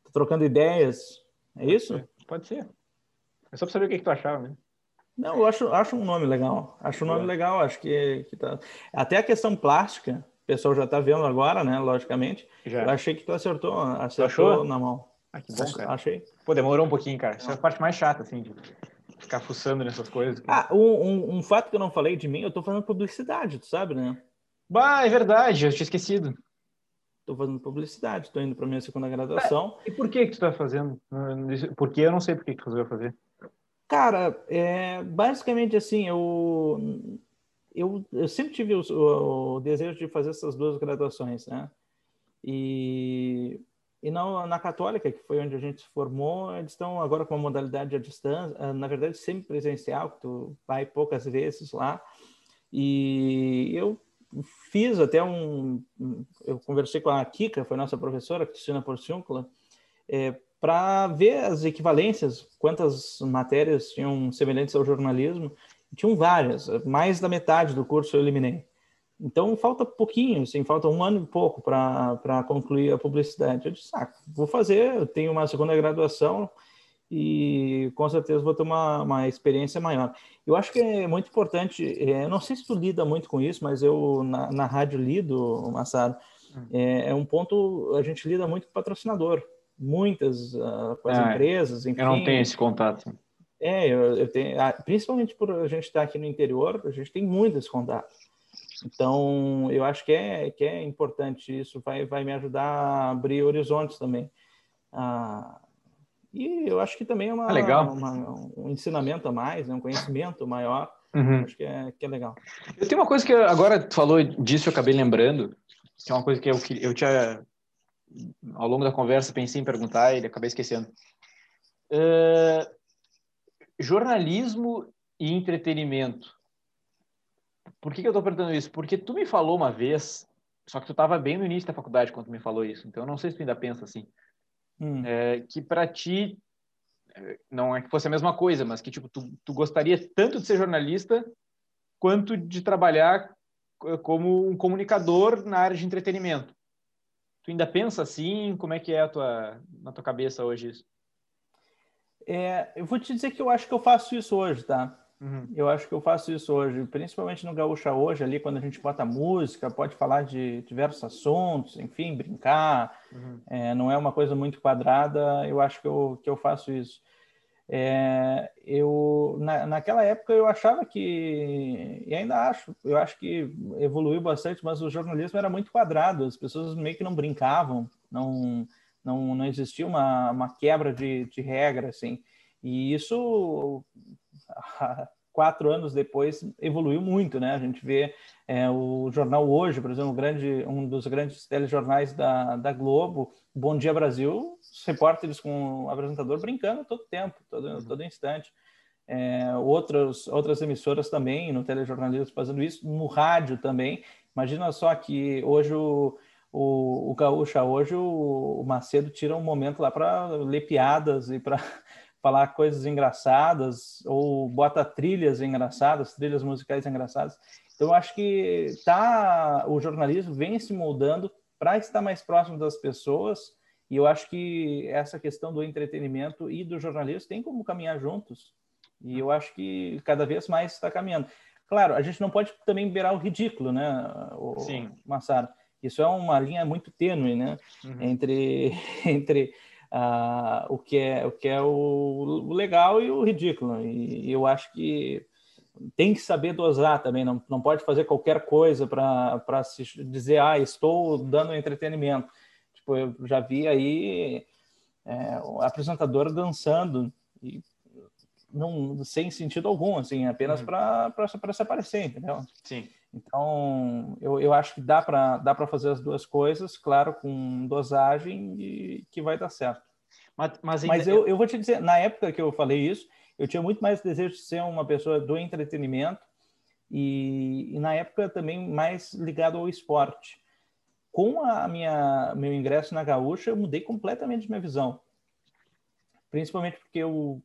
Tá trocando ideias. É isso? Pode ser. É só para saber o que, que tu achava, né? Não, eu acho, acho um nome legal. Acho um nome legal, acho que, que tá. Até a questão plástica, o pessoal já está vendo agora, né? Logicamente. Já. Eu achei que tu acertou, acertou tu na mão. Ah, que bom, cara. Achei. Pô, demorou um pouquinho, cara. Isso é a parte mais chata, assim, de ficar fuçando nessas coisas. Ah, um, um, um, fato que eu não falei de mim, eu tô fazendo publicidade, tu sabe, né? Bah, é verdade, eu tinha esquecido. Tô fazendo publicidade, tô indo para minha segunda graduação. É, e por que que tu tá fazendo? Porque eu não sei por que que tu resolveu fazer. Cara, é, basicamente assim, eu, eu, eu sempre tive o, o, desejo de fazer essas duas graduações, né? E, e na, na Católica, que foi onde a gente se formou, eles estão agora com uma modalidade à distância, eh, na verdade, sempre presencial, que tu vai poucas vezes lá. E eu fiz até um. Eu conversei com a Kika, foi nossa professora, Cristina Porciúncula, é, para ver as equivalências, quantas matérias tinham semelhantes ao jornalismo. Tinham várias, mais da metade do curso eu eliminei. Então falta pouquinho, assim, falta um ano e pouco para concluir a publicidade. Eu disse, ah, vou fazer, eu tenho uma segunda graduação e com certeza vou ter uma, uma experiência maior. Eu acho que é muito importante, é, não sei se tu lida muito com isso, mas eu na, na rádio lido, Massado, hum. é, é, um ponto, a gente lida muito com patrocinador, muitas uh, com as é, empresas, enfim. Eu não tenho esse contato. É, eu, eu tenho, ah, principalmente por a gente estar aqui no interior, a gente tem muitos contatos. Então, eu acho que é, que é importante isso, vai, vai me ajudar a abrir horizontes também. Ah, e eu acho que também é uma, ah, legal. Uma, um ensinamento a mais, né? um conhecimento maior. Uhum. Acho que é, que é legal. Eu tenho uma coisa que agora tu falou disso, eu acabei lembrando, que é uma coisa que eu, eu tinha, ao longo da conversa, pensei em perguntar e acabei esquecendo. Uh, jornalismo e entretenimento por que, que eu estou perguntando isso? Porque tu me falou uma vez, só que tu estava bem no início da faculdade quando tu me falou isso, então eu não sei se tu ainda pensa assim, hum. é, que para ti não é que fosse a mesma coisa, mas que tipo tu, tu gostaria tanto de ser jornalista quanto de trabalhar como um comunicador na área de entretenimento. Tu ainda pensa assim? Como é que é a tua, na tua cabeça hoje isso? É, eu vou te dizer que eu acho que eu faço isso hoje, tá? Uhum. Eu acho que eu faço isso hoje, principalmente no Gaúcha hoje, ali quando a gente bota música, pode falar de diversos assuntos, enfim, brincar, uhum. é, não é uma coisa muito quadrada, eu acho que eu, que eu faço isso. É, eu na, naquela época eu achava que e ainda acho eu acho que evoluiu bastante mas o jornalismo era muito quadrado as pessoas meio que não brincavam não não, não existia uma, uma quebra de, de regra assim. E isso quatro anos depois evoluiu muito, né? A gente vê é, o jornal hoje, por exemplo, um, grande, um dos grandes telejornais da, da Globo, Bom Dia Brasil, os repórteres com o apresentador brincando todo tempo, todo, uhum. todo instante. É, outras, outras emissoras também no telejornalismo fazendo isso, no rádio também. Imagina só que hoje o, o, o Gaúcha, hoje o, o Macedo tira um momento lá para ler piadas e para falar coisas engraçadas ou bota trilhas engraçadas, trilhas musicais engraçadas. Então, eu acho que tá, o jornalismo vem se moldando para estar mais próximo das pessoas e eu acho que essa questão do entretenimento e do jornalismo tem como caminhar juntos. E eu acho que cada vez mais está caminhando. Claro, a gente não pode também beirar o ridículo, né, o, Sim. Massaro? Isso é uma linha muito tênue, né, uhum. entre entre uh, o que é o que é o, o, legal e o ridículo. E, e eu acho que tem que saber dosar também, não, não pode fazer qualquer coisa para dizer, ah, estou dando entretenimento. Tipo, eu já vi aí é, o apresentador dançando e não sem sentido algum, assim, apenas uhum. para se aparecer, entendeu? Sim. Então, eu, eu acho que dá para dá fazer as duas coisas, claro, com dosagem e que vai dar certo. Mas, mas, mas eu, eu vou te dizer, na época que eu falei isso, eu tinha muito mais desejo de ser uma pessoa do entretenimento e, e na época também mais ligado ao esporte. Com a minha meu ingresso na Gaúcha, eu mudei completamente minha visão. Principalmente porque eu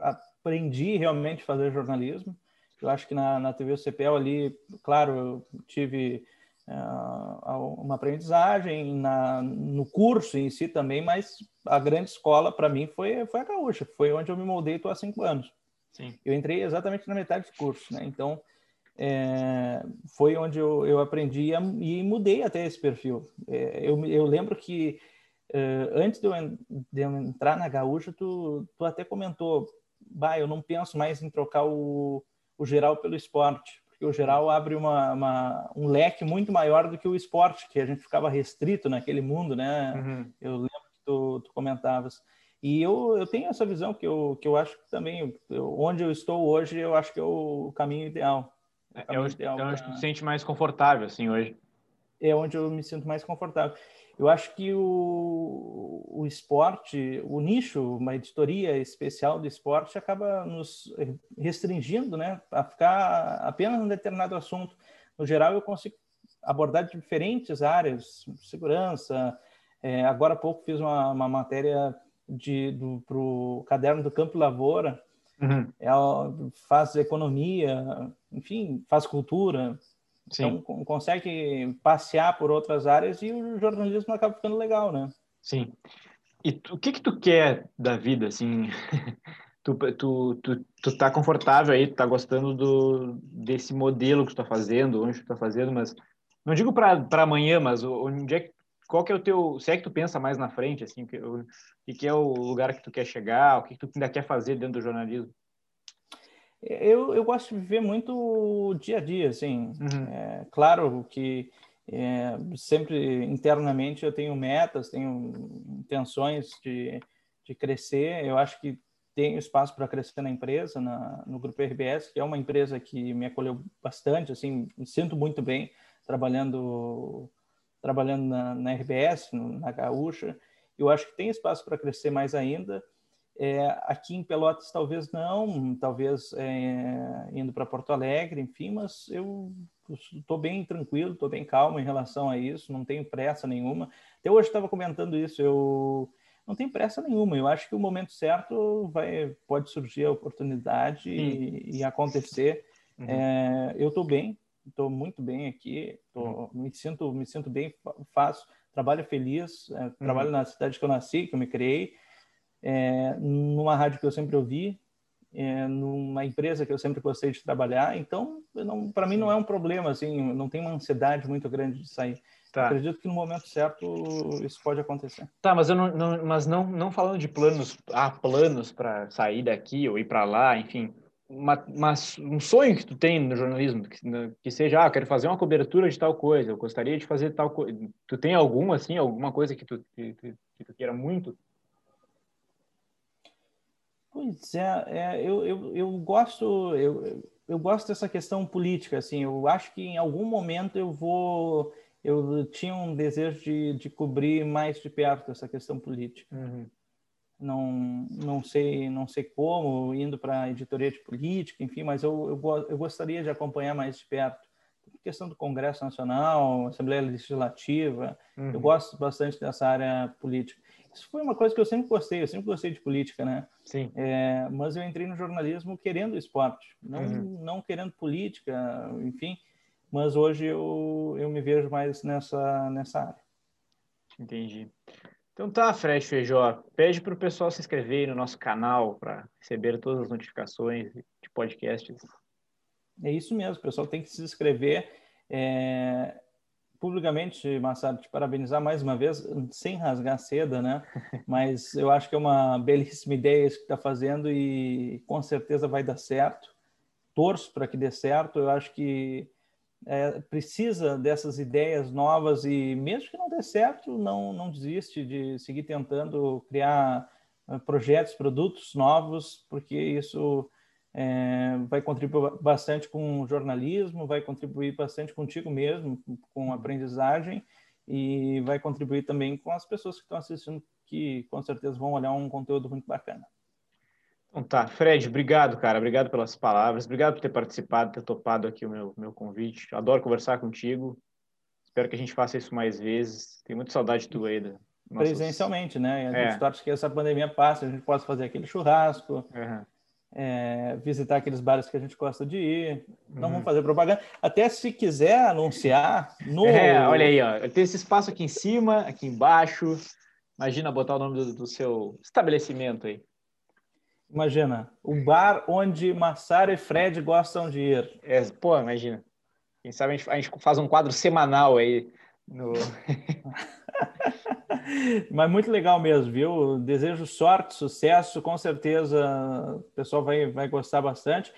aprendi realmente a fazer jornalismo eu acho que na, na TV CPL ali, claro, eu tive uh, uma aprendizagem na, no curso em si também, mas a grande escola para mim foi, foi a Gaúcha, foi onde eu me moldei estou há cinco anos. Sim. Eu entrei exatamente na metade do curso, né? Então, é, foi onde eu, eu aprendi a, e mudei até esse perfil. É, eu, eu lembro que é, antes de eu, de eu, entrar na Gaúcha, tu, tu até comentou, bah, eu não penso mais em trocar o, o geral pelo esporte, porque o geral abre uma, uma, um leque muito maior do que o esporte, que a gente ficava restrito naquele mundo, né? Uhum. Eu lembro que tu, tu, comentavas. E eu, eu tenho essa visão que eu, que eu acho que também, eu, onde eu estou hoje, eu acho que é o caminho ideal. é, onde, ideal é onde pra... tu te sente mais confortável, assim, hoje. É onde eu me sinto mais confortável. Eu acho que o, o esporte, o nicho, uma editoria especial do esporte, acaba nos restringindo né, a ficar apenas um determinado assunto. No geral, eu consigo abordar diferentes áreas, segurança. É, agora há pouco fiz uma, uma matéria para o caderno do Campo Lavoura. Uhum. Ela faz economia, enfim, faz cultura. Sim. Então, consegue passear por outras áreas e o jornalismo acaba ficando legal, né? Sim. E tu, o que que tu quer da vida, assim? tu, tu, tu, tu tá confortável aí, tu tá gostando do, desse modelo que tu tá fazendo, onde tu tá fazendo, mas não digo para amanhã, mas onde é qual que é o teu, se é que tu pensa mais na frente, assim, o que, que é o lugar que tu quer chegar, o que, que tu ainda quer fazer dentro do jornalismo? Eu, eu gosto de viver muito dia a dia, assim. Uhum. É, claro que é, sempre internamente eu tenho metas, tenho intenções de, de crescer. Eu acho que tenho espaço para crescer na empresa, na, no Grupo RBS, que é uma empresa que me acolheu bastante, assim, me sinto muito bem trabalhando trabalhando na, na RBS, na Gaúcha. Eu acho que tem espaço para crescer mais ainda. É, aqui em Pelotas talvez não, talvez é, indo para Porto Alegre, enfim, mas eu estou bem tranquilo, estou bem calmo em relação a isso, não tenho pressa nenhuma. Até hoje estava comentando isso, eu não tenho pressa nenhuma. Eu acho que o momento certo vai pode surgir a oportunidade e, e, acontecer. Uhum. É, eu estou bem, estou muito bem aqui, tô, uhum. me sinto me sinto bem, faço trabalho feliz, é, trabalho uhum. na cidade que eu nasci, que eu me criei é, numa rádio que eu sempre ouvi, é, numa empresa que eu sempre gostei de trabalhar. Então, para mim não é um problema, assim, não tem uma ansiedade muito grande de sair. Tá. Acredito que no momento certo isso pode acontecer. Tá, mas eu não, não mas não, não falando de planos, ah, planos para sair daqui ou ir para lá, enfim, uma, uma, um sonho que tu tem no jornalismo, que, que seja, ah, quero fazer uma cobertura de tal coisa, eu gostaria de fazer tal coisa. Tu tem algum assim, alguma coisa que tu, que, que tu queira muito? Pois é, é eu, eu, eu gosto eu, eu gosto dessa questão política, assim, eu acho que em algum momento eu vou eu tinha um desejo de, de cobrir mais de perto essa questão política. Uhum. Não, não sei não sei como, indo para a editoria de política, enfim, mas eu, eu, eu gostaria de acompanhar mais de perto a questão do Congresso Nacional, Assembleia Legislativa, uhum. eu gosto bastante dessa área política. Isso foi uma coisa que eu sempre gostei, eu sempre gostei de política, né? Sim. É, mas eu entrei no jornalismo querendo esporte, não, uhum. não querendo política, enfim. Mas hoje eu, eu me vejo mais nessa, nessa área. Entendi. Então tá, Fred Feijó, pede para o pessoal se inscrever no nosso canal para receber todas as notificações de podcasts. É isso mesmo, o pessoal tem que se inscrever. É, publicamente, Massaro, te parabenizar mais uma vez, sem rasgar seda, né? Mas eu acho que é uma belíssima ideia isso que está fazendo e com certeza vai dar certo. Torço para que dê certo. Eu acho que é, precisa dessas ideias novas e mesmo que não dê certo, não, não desiste de seguir tentando criar eh, projetos, produtos novos, porque isso é, vai contribuir bastante com o jornalismo, vai contribuir bastante contigo mesmo, com a aprendizagem e vai contribuir também com as pessoas que estão assistindo, que com certeza vão olhar um conteúdo muito bacana. Então tá, Fred, obrigado, cara, obrigado pelas palavras, obrigado por ter participado, ter topado aqui o meu, meu convite. Adoro conversar contigo. Espero que a gente faça isso mais vezes. Tenho muita saudade de tu aí. Da. Presencialmente, né? A gente é. que essa pandemia passe, a gente possa fazer aquele churrasco. Uhum é, visitar aqueles bares que a gente gosta de ir. Não uhum. vamos fazer propaganda. Até se quiser anunciar no. É, olha aí, ó. Tem esse espaço aqui em cima, aqui embaixo. Imagina botar o nome do, do seu estabelecimento aí. Imagina, o bar onde Massara e Fred gostam de ir. É, pô, imagina. Quem sabe a gente, a gente faz um quadro semanal aí no. Mas muito legal mesmo, viu? Desejo sorte, sucesso, com certeza o pessoal vai, vai gostar bastante.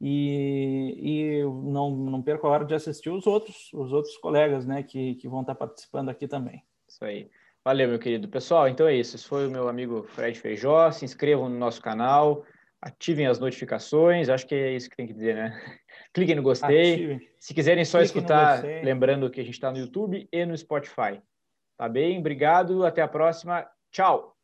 E, e não, não perca a hora de assistir os outros, os outros colegas né, que, que vão estar participando aqui também. Isso aí. Valeu, meu querido. Pessoal, então é isso. Esse foi o meu amigo Fred Feijó. Se inscrevam no nosso canal, ativem as notificações. Acho que é isso que tem que dizer, né? Cliquem no gostei. Ative. Se quiserem só Clique escutar, lembrando que a gente está no YouTube e no Spotify. Tá bem? Obrigado, até a próxima. Tchau!